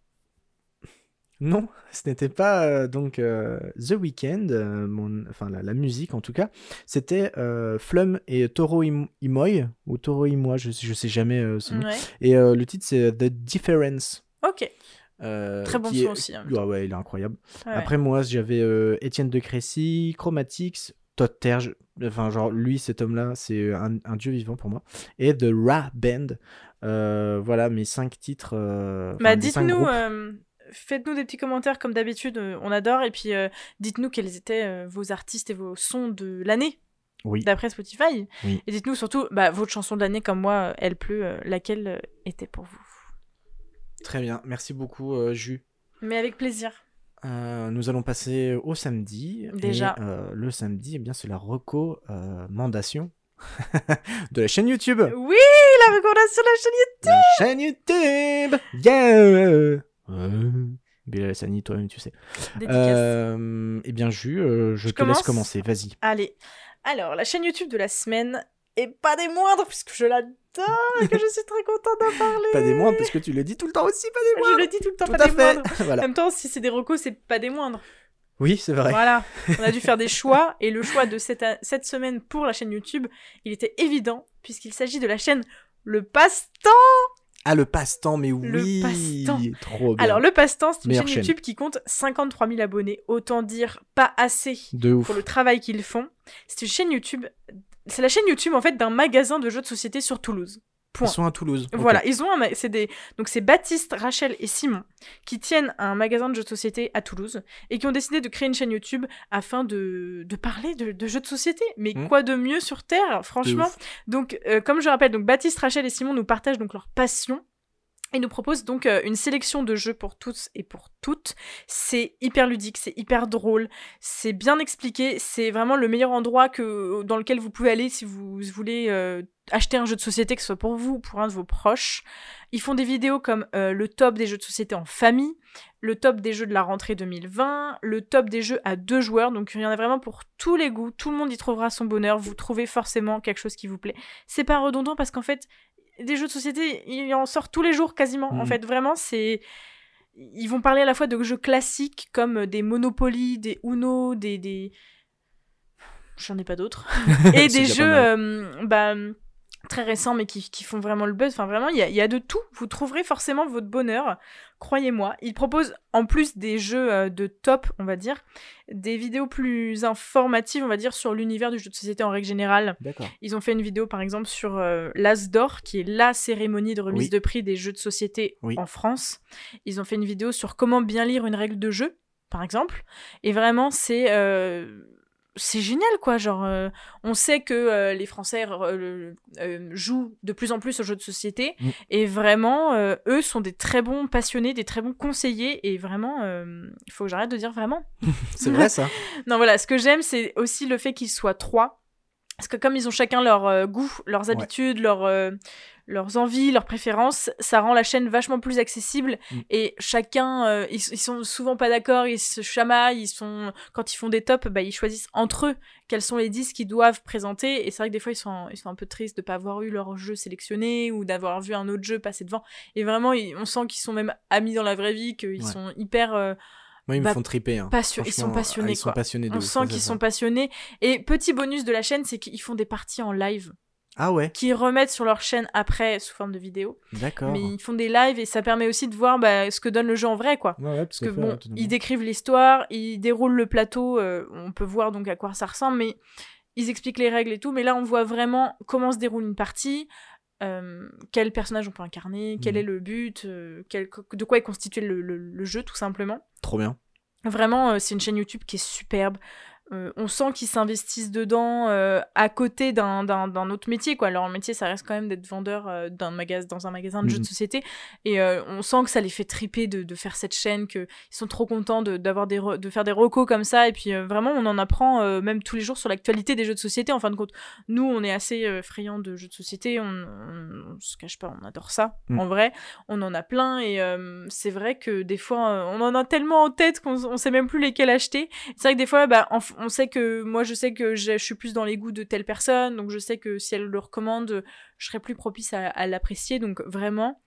Non, ce n'était pas euh, donc euh, The Weeknd, euh, mon... enfin la, la musique en tout cas. C'était Flum et Toro Im- Imoy, ou Toro Imoy, je, je sais jamais ce nom. Ouais. Et le titre c'est The Difference. Ok. Très bon son est- aussi, hein. Ah ouais, il est incroyable. Ouais. Après, moi, j'avais Étienne de Crécy, Chromatics, Todd Terge. Enfin, genre, lui, cet homme-là, c'est un, un dieu vivant pour moi. Et The Ra Band. Voilà mes cinq titres. Bah dites-nous, faites-nous des petits commentaires comme d'habitude, euh, on adore. Et puis euh, dites-nous quels étaient euh, vos artistes et vos sons de l'année Oui. d'après Spotify. Oui. Et dites-nous surtout bah, votre chanson de l'année comme moi, Elle pleut, laquelle était pour vous. Très bien. Merci beaucoup, euh, Jus. Mais avec plaisir. Euh, nous allons passer au samedi. Déjà. Et, euh, le samedi, eh bien, c'est la recommandation de la chaîne YouTube. Oui, la recommandation de la chaîne La chaîne YouTube Yeah. Bilal Hassani, toi-même, tu sais. Euh, eh bien, Jus, euh, je, Je te laisse commence commencer. Vas-y. Allez. Alors, la chaîne YouTube de la semaine, et pas des moindres, puisque je l'adore et que je suis très contente d'en parler. Pas des moindres, parce que tu le dis tout le temps aussi, pas des Je moindres. le dis tout le temps, Tout pas à des fait. moindres. En voilà. même temps, si c'est des recos, c'est pas des moindres. Oui, c'est vrai. Voilà, on a dû faire des choix et le choix de cette, cette semaine pour la chaîne YouTube, il était évident puisqu'il s'agit de la chaîne Le Passe-Temps. Ah, le passe-temps, mais Le oui. passe-temps. Trop bien. Alors Le Passe-Temps, c'est une Meilleure chaîne chaîne. YouTube qui compte 53 000 abonnés, autant dire pas assez De pour le travail qu'ils font. C'est une chaîne YouTube, c'est la chaîne YouTube en fait d'un magasin de jeux de société sur Toulouse. Point. Ils sont à Toulouse. Voilà, ils ont un c'est des donc c'est Baptiste, Rachel et Simon qui tiennent un magasin de jeux de société à Toulouse et qui ont décidé de créer une chaîne YouTube afin de, de parler de, de jeux de société. Mais Mm. quoi de mieux sur terre, franchement. Donc euh, comme je rappelle, donc Baptiste, Rachel et Simon nous partagent donc leur passion et nous proposent donc euh, une sélection de jeux pour tous et pour toutes. C'est hyper ludique, c'est hyper drôle, c'est bien expliqué, c'est vraiment le meilleur endroit que dans lequel vous pouvez aller si vous voulez euh, acheter un jeu de société, que ce soit pour vous ou pour un de vos proches. Ils font des vidéos comme euh, le top des jeux de société en famille, le top des jeux de la rentrée 2020, le top des jeux à deux joueurs. Donc il y en a vraiment pour tous les goûts. Tout le monde y trouvera son bonheur. Vous trouvez forcément quelque chose qui vous plaît. C'est pas redondant parce qu'en fait, des jeux de société, il en sort tous les jours quasiment. En Mhm. fait, vraiment, c'est. Ils vont parler à la fois de jeux classiques comme des Monopoly, des Uno, des. des... J'en ai pas d'autres. et des jeux euh, bah, très récents, mais qui, qui font vraiment le buzz. Enfin, vraiment, il y a, il y a de tout. Vous trouverez forcément votre bonheur. Croyez-moi. Il propose, en plus des jeux euh, de top, on va dire, des vidéos plus informatives, on va dire, sur l'univers du jeu de société en règle générale. D'accord. Ils ont fait une vidéo, par exemple, sur euh, l'As d'Or, qui est la cérémonie de remise Oui. de prix des jeux de société Oui. en France. Ils ont fait une vidéo sur comment bien lire une règle de jeu, par exemple. Et vraiment, c'est euh, c'est génial, quoi. Genre, euh, on sait que euh, les Français euh, jouent de plus en plus aux jeux de société. Mm. Et vraiment, eux sont des très bons passionnés, des très bons conseillers. Et vraiment, il faut que j'arrête de dire vraiment. C'est vrai ça Non, voilà, ce que j'aime, c'est aussi le fait qu'ils soient trois. Parce que comme ils ont chacun leur goût, leurs Ouais. habitudes, leurs, euh, leurs envies, leurs préférences, ça rend la chaîne vachement plus accessible. Mm. Et chacun, euh, ils, ils sont souvent pas d'accord, ils se chamaillent, ils sont... Quand ils font des tops, bah, ils choisissent entre eux quels sont les disques qu'ils doivent présenter. Et c'est vrai que des fois, ils sont, ils sont un peu tristes de pas avoir eu leur jeu sélectionné ou d'avoir vu un autre jeu passer devant. Et vraiment, ils- on sent qu'ils sont même amis dans la vraie vie, qu'ils Ouais. sont hyper... euh, Moi, ils me Bah, font triper. hein. passion- ils sont Franchement, passionnés, ah, Ils sont passionnés de on ouf, sent qu'ils sont passionnés. Et petit bonus de la chaîne, c'est qu'ils font des parties en live, Ah ouais, qu'ils remettent sur leur chaîne après sous forme de vidéo. d'accord. Mais ils font des lives et ça permet aussi de voir bah, ce que donne le jeu en vrai, quoi. Ouais, ouais, Parce que fait, bon, ils décrivent l'histoire, ils déroulent le plateau, euh, on peut voir donc à quoi ça ressemble, mais ils expliquent les règles et tout. Mais là, on voit vraiment comment se déroule une partie, euh, quel personnage on peut incarner, quel Mhm. est le but, euh, quel- de quoi est constitué le- le- le jeu, tout simplement. Trop bien. Vraiment, euh, c'est une chaîne YouTube qui est superbe. Euh, on sent qu'ils s'investissent dedans euh, à côté d'un, d'un, d'un autre métier. Quoi. Leur métier, ça reste quand même d'être vendeur euh, magasin, dans un magasin de jeux Mhm. de société. Et on sent que ça les fait triper de, de faire cette chaîne, qu'ils sont trop contents de, d'avoir des de faire des recos comme ça. Et puis vraiment, on en apprend même tous les jours sur l'actualité des jeux de société. En fin de compte, nous, on est assez friands de jeux de société. On, on, on se cache pas, on adore ça. Mhm. En vrai, on en a plein. Et c'est vrai que des fois, on en a tellement en tête qu'on on sait même plus lesquels acheter. C'est vrai que des fois, bah, on, on sait que moi, je sais que je suis plus dans les goûts de telle personne, donc je sais que si elle le recommande, je serais plus propice à, à l'apprécier. Donc vraiment,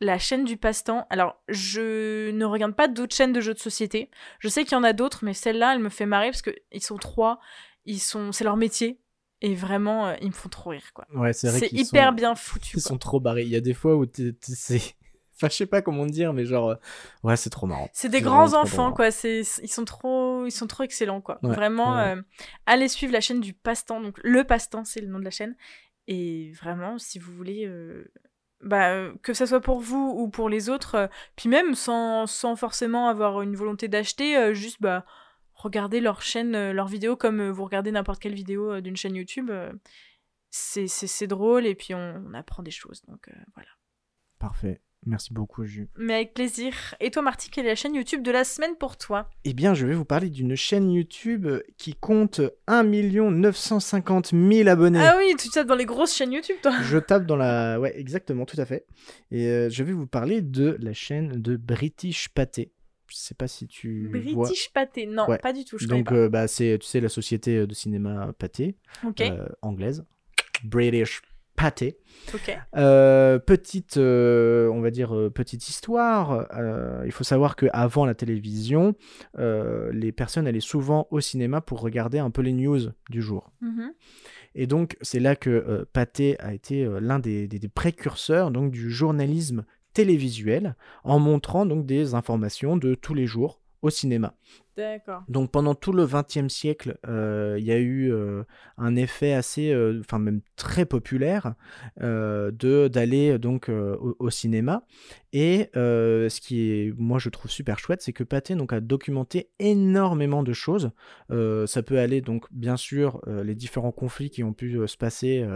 la chaîne du passe-temps. Alors, je ne regarde pas d'autres chaînes de jeux de société. Je sais qu'il y en a d'autres, mais celle-là, elle me fait marrer parce que ils sont trois, ils sont, c'est leur métier, et vraiment, euh, ils me font trop rire, quoi. Ouais, c'est vrai C'est qu'ils hyper sont- bien foutu. Ils quoi. sont trop barrés. Il y a des fois où c'est. Enfin, je sais pas comment dire, mais genre. euh, Ouais, c'est trop marrant. C'est des grands enfants, quoi. C'est, ils sont trop, ils sont trop excellents, quoi. Ouais, vraiment, ouais. euh, allez suivre la chaîne du passe-temps. Donc, le passe-temps, c'est le nom de la chaîne. Et vraiment, si vous voulez, euh, bah, que ça soit pour vous ou pour les autres, euh, puis même sans, sans forcément avoir une volonté d'acheter, juste, bah, regardez leur chaîne, leurs vidéos comme vous regardez n'importe quelle vidéo d'une chaîne YouTube. c'est, drôle et puis on, on apprend des choses. Donc, voilà. Parfait. Merci beaucoup, Jus. Mais avec plaisir. Et toi, Marty, quelle est la chaîne YouTube de la semaine pour toi? Eh bien, je vais vous parler d'une chaîne YouTube qui compte 1 950 000 abonnés. Ah oui, tu tapes dans les grosses chaînes YouTube, toi. Je tape dans la. Ouais, exactement, tout à fait. Et euh, je vais vous parler de la chaîne de British Pathé. Je sais pas si tu vois. British Pâté. Non, Ouais. pas du tout. Je Donc, euh, bah, c'est, tu sais, la société de cinéma euh, anglaise. British Ok. Euh, petite, euh, on va dire, euh, petite histoire. il faut savoir qu'avant la télévision, les personnes allaient souvent au cinéma pour regarder un peu les news du jour. Mhm. Et donc, c'est là que Pathé a été l'un des, des- des précurseurs donc, du journalisme télévisuel en montrant donc des informations de tous les jours au cinéma. D'accord. Donc pendant tout le XXe siècle, euh, il y a eu euh, un effet assez, euh, enfin même très populaire, de d'aller donc au, au cinéma. Et ce qui est, moi je trouve super chouette, c'est que Pathé donc a documenté énormément de choses. Ça peut aller donc bien sûr les différents conflits qui ont pu se passer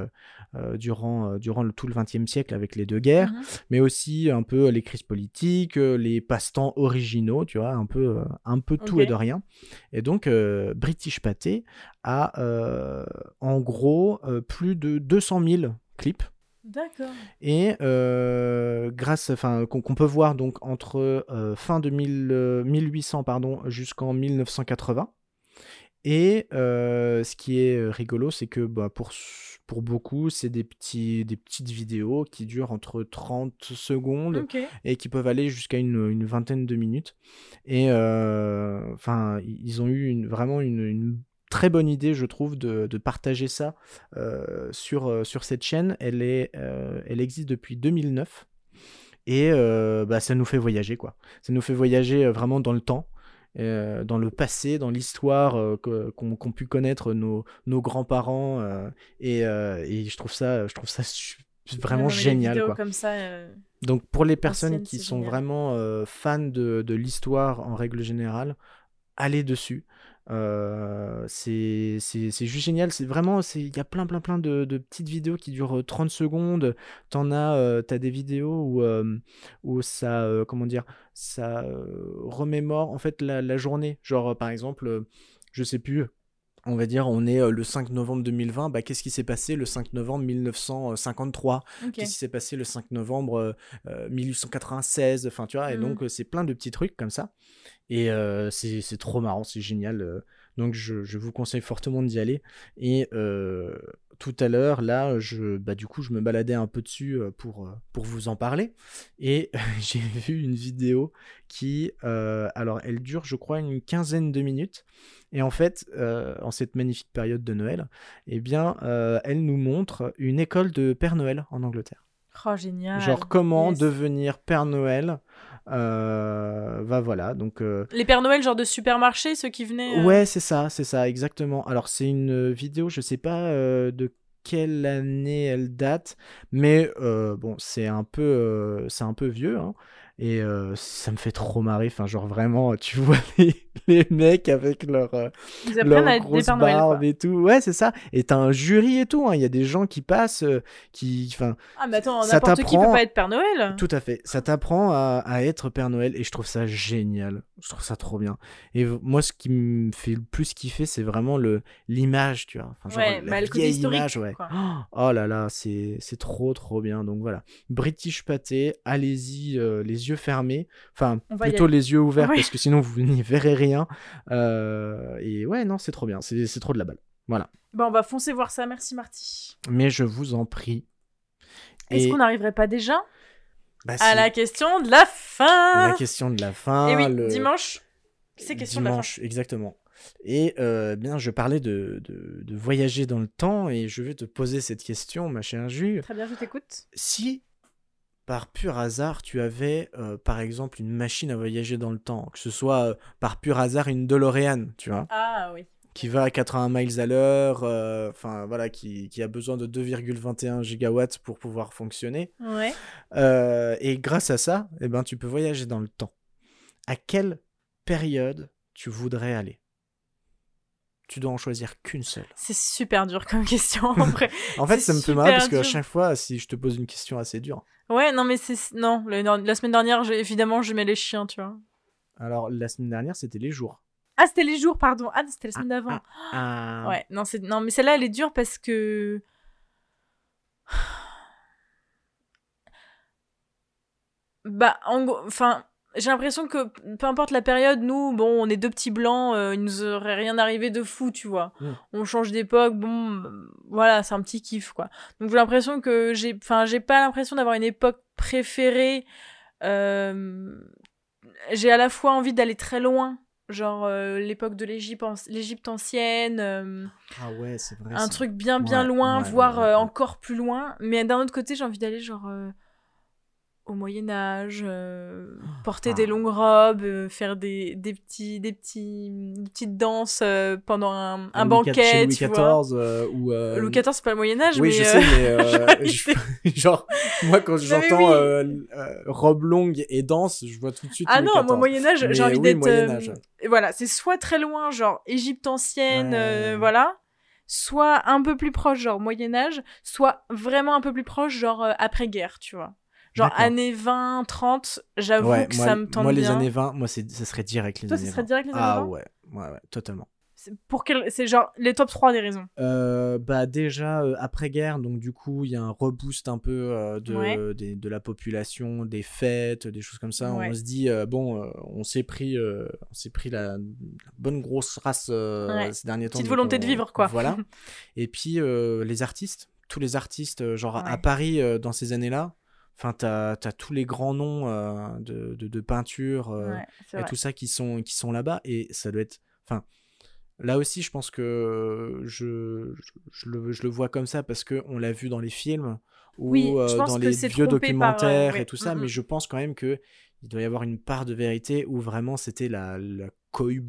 durant durant le, tout le XXe siècle avec les deux guerres Mhm. mais aussi un peu les crises politiques, les passe-temps originaux, tu vois, un peu, un peu tout. De rien. Et donc, euh, British Pathé a euh, en gros euh, plus de 200 000 clips. D'accord. Et grâce, enfin, qu'on peut voir donc entre fin de 1000, euh, 1800 pardon jusqu'en 1980. Et ce qui est rigolo, c'est que bah, pour, pour beaucoup, c'est des, petits, des petites vidéos qui durent entre 30 secondes et qui peuvent aller jusqu'à une, une vingtaine de minutes. Et euh, enfin, ils ont eu une, vraiment une, une très bonne idée, je trouve, de, de partager ça euh, sur, euh, sur cette chaîne. Elle, est, euh, elle existe depuis 2009 et bah, ça nous fait voyager, quoi. Ça nous fait voyager vraiment dans le temps. Euh, dans le passé, dans l'histoire euh, qu'ont pu connaître nos, nos grands-parents euh, et, euh, et je trouve ça, je trouve ça vraiment non, génial. Quoi. comme ça. Donc pour les personnes qui sont génial. vraiment fans de, de l'histoire en règle générale, allez dessus. Euh, c'est juste génial. C'est vraiment, il y a plein plein plein de, petites vidéos qui durent euh, 30 secondes. T'en as, t'as des vidéos où, où ça, comment dire, ça remémore en fait la, la journée. Genre par exemple, je sais plus. On va dire, on est euh, le 5 novembre 2020. Bah, qu'est-ce qui s'est passé le 5 novembre 1953 Ok. Qu'est-ce qui s'est passé le 5 novembre euh, euh, 1896 Enfin, tu vois, et Mhm. donc euh, c'est plein de petits trucs comme ça. Et euh, c'est trop marrant, c'est génial. euh. donc je, je vous conseille fortement d'y aller. Et euh, tout à l'heure, là, je, bah, du coup, je me baladais un peu dessus euh, pour, euh, pour vous en parler. Et j'ai vu une vidéo qui, euh, alors, elle dure, je crois, une quinzaine de minutes. Et en fait, euh, en cette magnifique période de Noël, eh bien, euh, elle nous montre une école de Père Noël en Angleterre. Oh, génial. Genre comment Yes. devenir Père Noël. Euh, va voilà, donc euh, Les Pères Noël, genre de supermarché, ceux qui venaient. euh, ouais, c'est ça, c'est ça, exactement. Alors c'est une vidéo, je sais pas euh, de quelle année elle date, mais bon, c'est un peu, c'est un peu vieux, hein, et ça me fait trop marrer. Enfin, genre vraiment, tu vois les, les mecs avec leur euh, Ils apprennent leur à être des grosse barbe et tout. Ouais, c'est ça. Et t'as un jury et tout. hein. Il y a des gens qui passent, euh, qui, enfin, Ah, mais attends, Ça n'importe qui peut pas être Père Noël. tout à fait. Ça t'apprend à, à être Père Noël et je trouve ça génial. Je trouve ça trop bien. Et moi, ce qui me fait le plus kiffer, c'est vraiment le l'image, tu vois. Enfin, genre, Ouais, la bah, vieille image, ouais. quoi. Oh là là, c'est c'est trop trop bien. Donc voilà, British Pâté, allez-y euh, les yeux fermés. Enfin, On plutôt les yeux ouverts Ouais. parce que sinon vous n'y verrez rien. Euh, et ouais, non, c'est trop bien. C'est c'est trop de la balle. Voilà. Bah, on va foncer voir ça. Merci, Marty. Mais je vous en prie. Est-ce Et- qu'on n'arriverait pas déjà bah, à la question de la fin la question de la fin. Et oui, le- dimanche, c'est question de la fin. Dimanche, exactement. Et euh, bien, je parlais de, de, de voyager dans le temps et je vais te poser cette question, ma chère Jus. Très bien, je t'écoute. Si, par pur hasard, tu avais, euh, par exemple, une machine à voyager dans le temps, que ce soit euh, par pur hasard une DeLorean, tu vois, Ah oui. qui va à 80 miles à l'heure, euh, enfin voilà, qui, qui a besoin de 2,21 gigawatts pour pouvoir fonctionner, Ouais. et grâce à ça, eh ben, tu peux voyager dans le temps. À quelle période tu voudrais aller? Tu dois en choisir qu'une seule. C'est super dur comme question en vrai. En fait, ça me fait marrer parce qu'à chaque fois, si je te pose une question assez dure. Ouais, non, mais c'est. Non, le- la semaine dernière, évidemment, je mets les chiens, tu vois. Alors, la semaine dernière, c'était les jours. Ah, c'était les jours, pardon. Ah, c'était la semaine d'avant. Ah, Ouais, non, c'est non, mais celle-là, elle est dure parce que. Bah, en gros, enfin, j'ai l'impression que peu importe la période, nous, bon, on est deux petits blancs, euh, il nous aurait rien arrivé de fou, tu vois. Mm. On change d'époque, bon, voilà, c'est un petit kiff, quoi. Donc j'ai l'impression que j'ai, enfin, j'ai pas l'impression d'avoir une époque préférée. Euh, J'ai à la fois envie d'aller très loin, genre euh, l'époque de l'Égypte, an- l'Égypte ancienne. euh, Ah ouais, c'est vrai. un ça. truc bien bien Ouais, loin, ouais, voire ouais, encore plus loin. Mais d'un autre côté, j'ai envie d'aller genre au Moyen Âge, euh, porter Ah. des longues robes, euh, faire des, des petits des petits des petites danses euh, pendant un, un Louis quat- banquet, Louis tu. XIV ou. Louis XIV, c'est pas le Moyen Âge, Oui, mais je sais, mais je- genre, moi, quand j'entends oui. robe longue et danse, je vois tout de suite. Ah Louis non, XIV. moi Moyen Âge, j'ai envie oui, d'être. Voilà, c'est soit très loin, genre Égypte ancienne, Ouais. voilà, soit un peu plus proche, genre Moyen Âge, soit vraiment un peu plus proche, genre euh, après-guerre, tu vois. Genre années 20, 30, j'avoue Ouais, que moi, ça me tente moi, les bien. années 20, moi, ça serait direct les Toi, années ce serait 20. direct les années Ah 20? ouais, ouais, ouais, totalement. Pour quel... C'est genre les top 3 des raisons? Euh, bah déjà euh, après-guerre, donc du coup il y a un reboost un peu euh, de, Ouais. des- de la population, des fêtes, des choses comme ça. Ouais. On se dit bon, on s'est pris, on s'est pris la, la bonne grosse race Ouais. ces derniers temps. Petite volonté on- de vivre, quoi. Voilà. Et puis les artistes, tous les artistes, genre à. Paris dans ces années-là. Enfin, t'as as tous les grands noms euh, de, de, de peinture euh, Ouais, et tout ça qui sont, qui sont là-bas. Et ça doit être. Enfin, Là aussi, je pense que je, je, je le, je le vois comme ça parce qu'on l'a vu dans les films ou Oui, euh, dans les vieux par, documentaires ouais, et tout ça, mm, mais mm. je pense quand même que il doit y avoir une part de vérité où vraiment c'était la, la cohue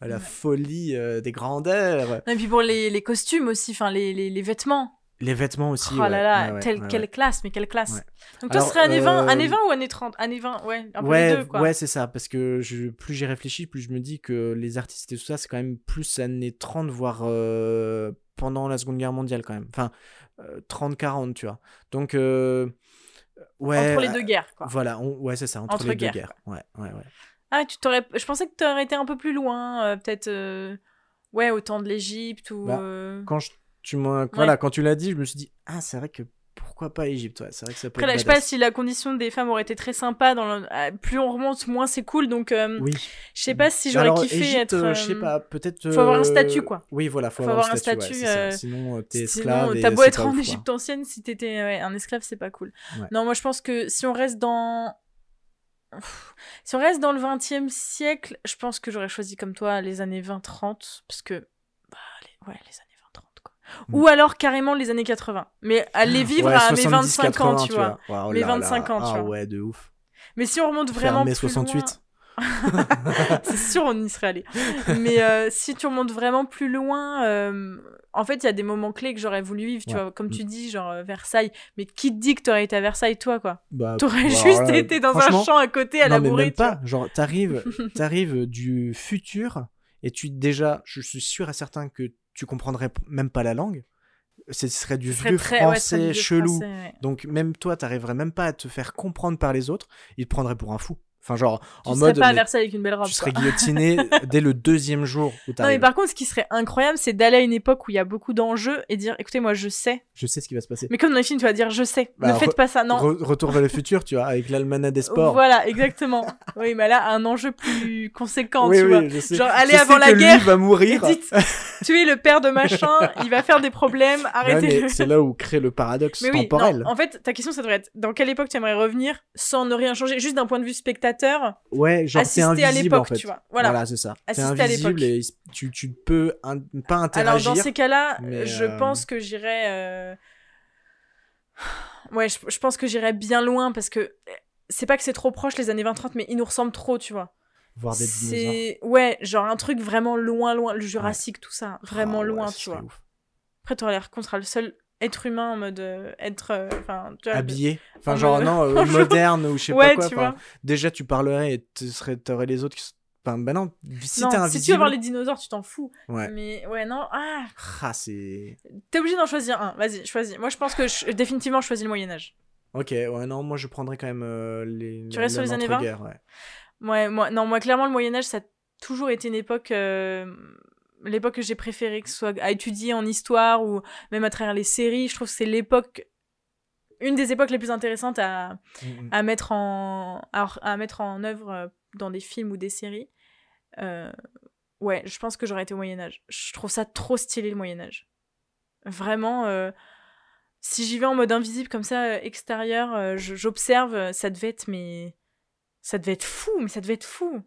la Ouais. folie des grandeurs. Et puis pour les, les costumes aussi, enfin les, les, les vêtements. Les vêtements aussi. oh ouais, là là, ouais, ouais, telle- ouais, quelle ouais. classe, mais quelle classe. Ouais. Donc toi, Alors, ce serait années 20, euh, années 20 ou années 30 Années 20, ouais, un peu les deux, quoi. ouais, c'est ça, parce que je, plus j'y réfléchis, plus je me dis que les artistes et tout ça, c'est quand même plus années 30, voire euh, pendant la Seconde Guerre mondiale quand même. Enfin, euh, 30-40, tu vois. Donc, euh, ouais. Entre les deux guerres, quoi. Voilà, on- ouais, c'est ça, entre, Entre les guerres, deux guerres. Ouais, ouais, ouais. Ah, tu t'aurais... Je pensais que tu aurais été un peu plus loin, euh, peut-être... euh, Ouais, au temps de l'Égypte ou... Bah, euh, Quand, je, tu m'as- voilà, quand tu l'as dit, je me suis dit, ah, c'est vrai que pourquoi pas Égypte, ouais, c'est vrai que ça peut Après, là, être je sais pas si la condition des femmes aurait été très sympa. Dans le... ah, Plus on remonte, moins c'est cool. Donc, euh, Oui. je sais pas si j'aurais kiffé Égypte, être. euh, je sais euh, pas, peut-être. faut avoir un euh, statut, quoi. Oui, voilà, faut, Faut avoir, un statut. ouais, statut, euh, Sinon, euh, t'es esclave. t'as beau être en. Égypte ancienne, si t'étais ouais, un esclave, c'est pas cool. Ouais. Non, moi je pense que si on reste dans. Si on reste dans le 20e siècle, je pense que j'aurais choisi comme toi les années 20-30, parce que. Bah, les... ouais, les années 20-30, quoi. Mm. Ou alors carrément les années 80. Mais aller vivre Ouais, à mes 70, 25 ans, 80, tu vois. Waouh, Mes là, là. 25 ans, tu Ah vois. ouais, de ouf. Mais si on remonte vraiment. plus 68. loin- c'est sûr, on y serait allé. Mais euh, si tu remontes vraiment plus loin, euh, en fait, il y a des moments clés que j'aurais voulu vivre, tu Ouais. vois, comme Mm. tu dis, genre euh, Versailles. Mais qui te dit que t'aurais été à Versailles, toi, quoi? Bah, T'aurais bah, juste été dans un champ à côté à non, mais labourer. même tu pas. Genre, t'arrives, t'arrives du futur et tu déjà, je suis sûr et certain que tu comprendrais même pas la langue. Ce serait du vieux très- français chelou. français, ouais. Donc même toi, t'arriverais même pas à te faire comprendre par les autres. Ils te prendraient pour un fou. Enfin, genre, Tu en serais mode, pas à mais Versailles avec une belle robe. tu serais guillotiné dès le deuxième jour où Non, mais par contre, ce qui serait incroyable, c'est d'aller à une époque où il y a beaucoup d'enjeux et dire écoutez, moi, je sais. Je sais ce qui va se passer. Mais comme dans les films, tu vas dire je sais. Bah, ne faites pas ça, non. Re- retour vers le futur, tu vois, avec l'almanach des sports. Voilà, exactement. oui, mais là, un enjeu plus conséquent, oui, tu oui, vois. je sais. Genre, aller Je avant sais la que lui guerre. va Et mourir. dites, tu es le père de machin, il va faire des problèmes, arrêtez-le. mais c'est là où crée le paradoxe Mais oui, temporel. non, en fait, ta question, ça devrait être dans quelle époque tu aimerais revenir sans ne rien changer, juste d'un point de vue spectateur, Ouais, genre c'est assister à invisible l'époque, en fait. tu vois. Voilà. c'est ça. C'est Assister à invisible l'époque. et tu, tu peux in- pas Alors, interagir. dans ces cas-là, je euh, pense que j'irais. euh, Ouais, je, je pense que j'irais bien loin parce que c'est pas que c'est trop proche les années 20-30, mais ils nous ressemblent trop, tu vois. Voir des dinosaures. Ouais, genre un truc vraiment loin, loin, le Jurassique, tout ça, vraiment Ah ouais, loin, tu vois. ouf. Après, t'auras l'air qu'on sera le seul être humain en mode euh, être. euh, Enfin, vois, Habillé. Enfin, en genre, mode- non, euh, moderne ou je sais Ouais, pas quoi. tu déjà, tu parlerais et tu serais, t'aurais les autres qui. Enfin, bah non, si non, t'es si invisible. tu veux voir les dinosaures, tu t'en fous. Ouais. Mais ouais, non, ah, Ah, c'est. t'es obligé d'en choisir un. Vas-y, choisis. Moi, je pense que je- définitivement, je choisis le Moyen-Âge. Ok, ouais, non, moi je prendrais quand même euh, les. Tu restes sur les années 20? guerres ouais. Ouais, moi, non, moi, clairement, le Moyen-Âge, ça a toujours été une époque. euh, L'époque que j'ai préférée, que ce soit à étudier en histoire ou même à travers les séries. Je trouve que c'est l'époque. Une des époques les plus intéressantes à, Mm, mm. à mettre en à, à mettre en œuvre euh, dans des films ou des séries. Euh, ouais, je pense que j'aurais été au Moyen Âge. Je trouve ça trop stylé le Moyen Âge. Vraiment, euh, si j'y vais en mode invisible comme ça, extérieur, j'observe, ça devait être mais ça devait être fou, mais ça devait être fou.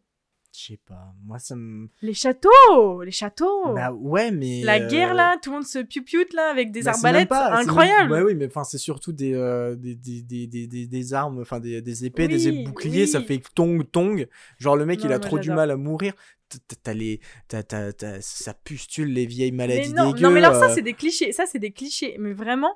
Je sais pas, moi ça me. Les châteaux, les châteaux. Bah ouais, mais. La euh, guerre là, tout le monde se piu là avec des bah, arbalètes, pas- c'est même- incroyable. Ouais, oui, mais enfin, c'est surtout des, euh, des, des, des, des, armes, enfin des, des épées, des Oui, boucliers, ça fait tong tong. Genre le mec, Non, il a trop du mal à mourir. T'as- les, t'as, t'as, t'as- ça pustule les vieilles maladies Mais non, dégueu. non, mais alors ça, euh, c'est des clichés. Ça, c'est des clichés. Mais vraiment,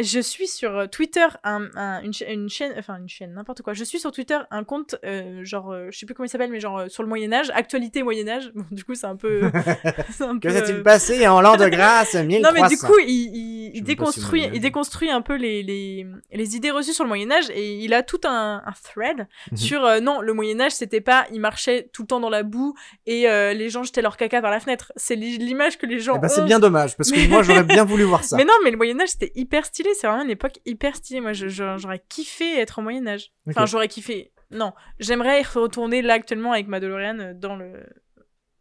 je suis sur euh, Twitter un, un- une, cha- une chaîne, enfin une chaîne, n'importe quoi. Je suis sur Twitter un compte, euh, genre, euh, je sais plus comment il s'appelle, mais genre euh, sur le Moyen-Âge, actualité Moyen-Âge. Bon, du coup, c'est un peu. c'est un Que s'est-il passé en l'an de grâce? 1300 Non, mais du coup, il, si déconstruit, il déconstruit un peu les, les, les idées reçues sur le Moyen-Âge et il a tout un, un thread Mhm. sur non, le Moyen-Âge, c'était pas, il marchait tout le temps dans la boue et les gens jetaient leur caca par la fenêtre. C'est l'i- l'image que les gens Eh ben, c'est ont. bien dommage, parce que moi j'aurais bien voulu voir ça. Mais non, mais le Moyen-Âge, c'était hyper stylé. C'est vraiment une époque hyper stylée. Moi, j'aurais kiffé être au Moyen-Âge. Enfin, Ok. j'aurais kiffé. Non, j'aimerais retourner là actuellement avec ma DeLorean dans le...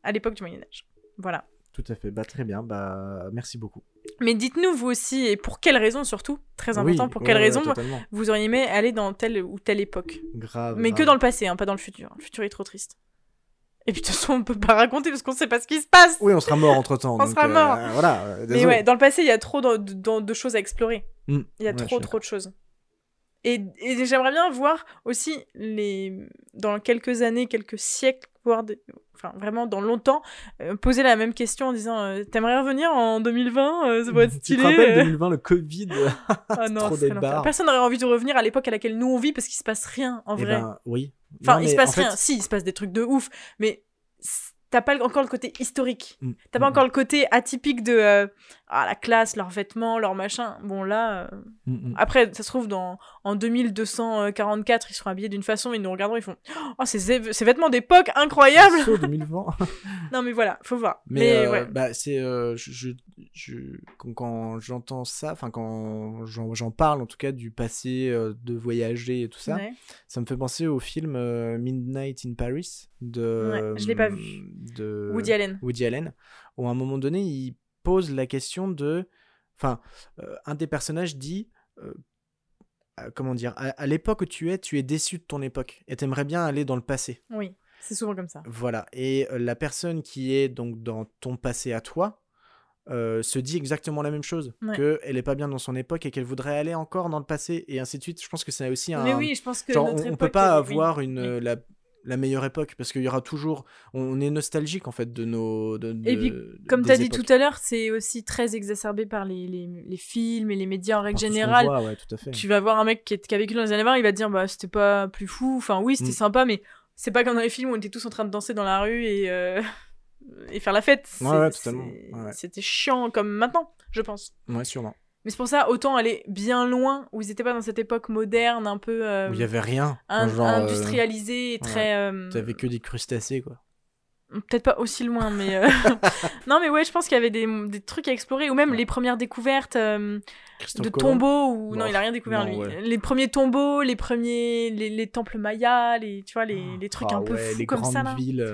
à l'époque du Moyen-Âge. Voilà. Tout à fait, bah très bien, bah merci beaucoup. Mais dites-nous, vous aussi, et pour quelle raison surtout, très important, Oui, pour ouais, quelle ouais, raison totalement. vous auriez aimé aller dans telle ou telle époque? Grave. Mais que dans le passé, hein, pas dans le futur. Le futur est trop triste. Et puis de toute façon, on peut pas raconter parce qu'on sait pas ce qui se passe. Oui, on sera mort entre temps. On sera mort. Voilà. euh, Mais ouais, dans le passé, il y a trop de, de- de choses à explorer. Mm. Il y a Ouais, trop, trop de choses. Et, et j'aimerais bien voir aussi les dans quelques années, quelques siècles, voire des- enfin vraiment dans longtemps, euh, poser la même question en disant euh, T'aimerais revenir en 2020 euh, Ça va être Tu te stylé. rappelles euh. 2020, le Covid? Ah non, trop. Personne n'aurait envie de revenir à l'époque à laquelle nous on vit parce qu'il se passe rien en Eh vrai. ben, oui. enfin, Non, il se passe en fait- rien. Si, il se passe des trucs de ouf, mais t'as pas encore le côté historique. Mm, T'as pas mm, encore le côté atypique de euh, ah, la classe, leurs vêtements, leurs machins. Bon, là, euh, mm, mm. après, ça se trouve, dans, en 2244, ils seront habillés d'une façon, ils nous regarderont, ils font Oh, ces, ces vêtements d'époque, incroyables Saut 2020. Non, mais voilà, faut voir. Mais, Mais, euh, ouais. bah, c'est je, je- je- quand, j'entends ça, enfin quand j'en parle en tout cas du passé, de voyager et tout ça, Ouais. ça me fait penser au film Midnight in Paris de Ouais, je l'ai pas vu. De Woody Allen. Woody Allen, où à un moment donné il pose la question de, enfin euh, un des personnages dit euh, comment dire, à, à l'époque où tu es, tu es déçu de ton époque et t'aimerais bien aller dans le passé. Oui, c'est souvent comme ça. Voilà. Et euh, la personne qui est donc dans ton passé à toi se dit exactement la même chose. Ouais. Qu'elle est pas bien dans son époque et qu'elle voudrait aller encore dans le passé et ainsi de suite. Je pense que c'est aussi un. Mais oui, je pense que genre, notre on, on époque, peut pas elle- oui. avoir une, oui. la, la meilleure époque parce qu'il y aura toujours. On est nostalgique en fait de nos. de- Et puis, Comme tu as dit époques. tout à l'heure, c'est aussi très exacerbé par les, les, les films et les médias en règle Par générale. voit, ouais, tout à fait. tu vas voir un mec qui, est- qui a vécu dans les années 20, il va te dire bah c'était pas plus fou. Enfin oui, c'était Mm. sympa, mais c'est pas comme dans les films où on était tous en train de danser dans la rue et, euh, et faire la fête. Ouais, ouais, totalement. C'était chiant comme maintenant, je pense. Ouais, sûrement. Mais c'est pour ça, autant aller bien loin, où ils étaient pas dans cette époque moderne, un peu euh, Où il y avait rien. in- genre, euh, industrialisée et très. euh, T'avais que des crustacés quoi. Peut-être pas aussi loin, mais. euh, non, mais ouais, je pense qu'il y avait des, des trucs à explorer, ou même les premières découvertes. de Colomb. tombeaux ou non il a rien découvert non, lui ouais. les premiers tombeaux les premiers les, les temples mayas les tu vois les, les trucs Ah un peu ouais, fous les comme grandes ça là villes.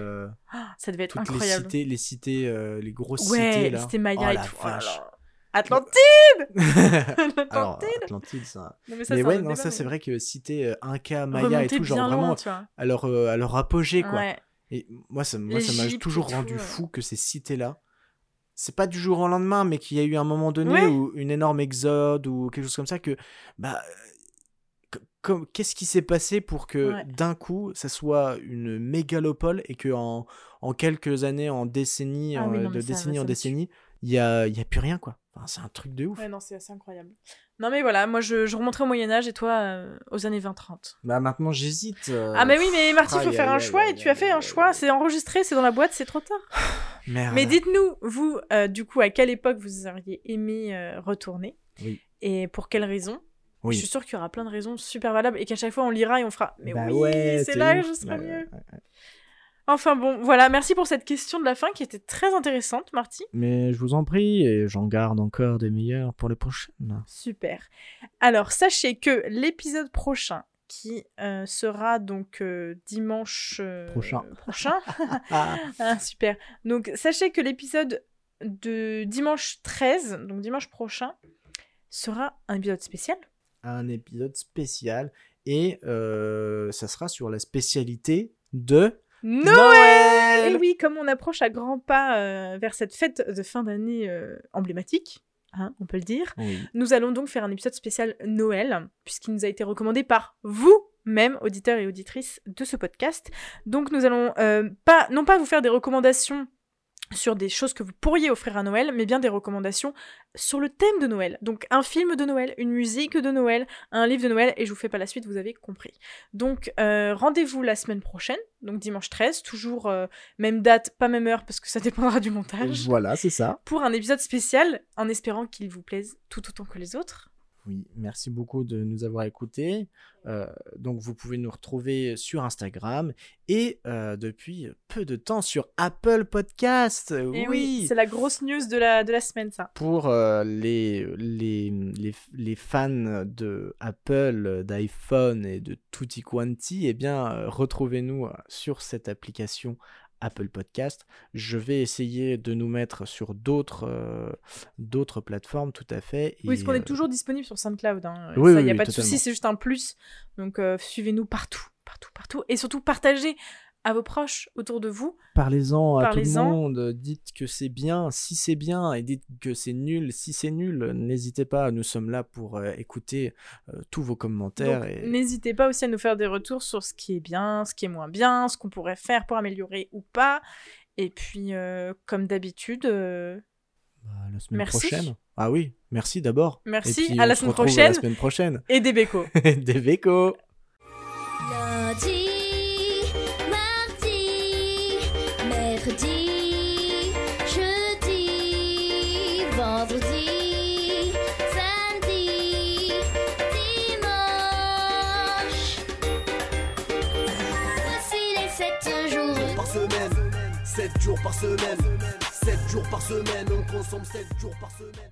Ah, ça devait être toutes les incroyable cités, les cités, les grosses ouais cités les là. cités mayas Oh et tout Oh vache. Atlantide Alors Atlantide Atlantide, ça. Non, mais ça, ouais, non, débat, ça mais- c'est vrai que cité euh, Inca, Maya et tout, genre vraiment loin, tu vois à leur, euh, à leur apogée quoi. ouais Et moi, ça, moi, ça m'a toujours rendu tout, ouais. fou que ces cités-là, c'est pas du jour au lendemain, mais qu'il y a eu un moment donné Ouais. où une énorme exode ou quelque chose comme ça que, bah, euh, qu'est-ce qui s'est passé pour que Ouais. d'un coup, ça soit une mégalopole et que en, en quelques années, en décennies, Ah en- oui, non, de mais ça- décennie ça en me tue. décennie, il y a, il y a plus rien quoi. Enfin, c'est un truc de ouf. ouais non c'est assez incroyable non mais voilà moi je, je remonterai au Moyen-Âge et toi euh, aux années 20-30 Bah maintenant j'hésite. euh, ah mais oui mais Marty il faut aïe, faire aïe, un aïe, choix aïe, et tu as aïe, fait un aïe, choix c'est enregistré c'est dans la boîte c'est trop tard Merde. Mais dites-nous, vous, euh, du coup, à quelle époque vous auriez aimé euh, retourner Oui. Et pour quelles raisons Oui. Je suis sûre qu'il y aura plein de raisons super valables et qu'à chaque fois on lira et on fera. Mais Bah oui, ouais, c'est là ouf. que je serai Ouais, mieux. ouais, ouais. Enfin bon, voilà, merci pour cette question de la fin qui était très intéressante, Marty. Mais je vous en prie, et j'en garde encore des meilleurs pour les prochaines. Super. Alors, sachez que l'épisode prochain, qui euh, sera donc euh, dimanche euh, Prochain. prochain Ah, super. Donc, sachez que l'épisode de dimanche 13, donc dimanche prochain, sera un épisode spécial. un épisode spécial et ça sera sur la spécialité de Noël Et oui, comme on approche à grands pas euh, vers cette fête de fin d'année euh, emblématique, hein, on peut le dire, Oui. nous allons donc faire un épisode spécial Noël, puisqu'il nous a été recommandé par vous même auditeurs et auditrices de ce podcast. Donc nous allons euh, pas, non pas vous faire des recommandations sur des choses que vous pourriez offrir à Noël, mais bien des recommandations sur le thème de Noël. Donc un film de Noël, une musique de Noël, un livre de Noël, et je vous fais pas la suite, vous avez compris. Donc euh, rendez-vous la semaine prochaine, donc dimanche 13, toujours euh, même date, pas même heure, parce que ça dépendra du montage, Voilà, c'est ça. pour un épisode spécial, en espérant qu'il vous plaise tout autant que les autres. Oui, merci beaucoup de nous avoir écoutés. Euh, donc vous pouvez nous retrouver sur Instagram et euh, depuis peu de temps sur Apple Podcast. Et oui. c'est la grosse news de la, de la semaine, ça. pour euh, les, les, les, les fans de Apple, d'iPhone et de tutti quanti, eh bien, retrouvez-nous sur cette application Apple Podcast. Je vais essayer de nous mettre sur d'autres euh, d'autres plateformes, tout à fait. Oui, parce qu'on euh, est toujours disponible sur SoundCloud. Hein. Oui, ça, oui, y a oui, pas de souci, c'est juste un plus. Donc, euh, suivez-nous partout, partout, partout. Et surtout, partagez à vos proches autour de vous. Parlez-en à tout le monde, dites que c'est bien si c'est bien et dites que c'est nul si c'est nul. N'hésitez pas, nous sommes là pour euh, écouter euh, tous vos commentaires. Et... N'hésitez pas aussi à nous faire des retours sur ce qui est bien, ce qui est moins bien, ce qu'on pourrait faire pour améliorer ou pas. Et puis, euh, comme d'habitude, Bah, la semaine Merci. prochaine. Ah oui, merci d'abord. Merci, Et puis, à la se semaine prochaine. La semaine prochaine. et des bécos. Des vécos. 7 jours par semaine, 7 jours par semaine, on consomme 7 jours par semaine.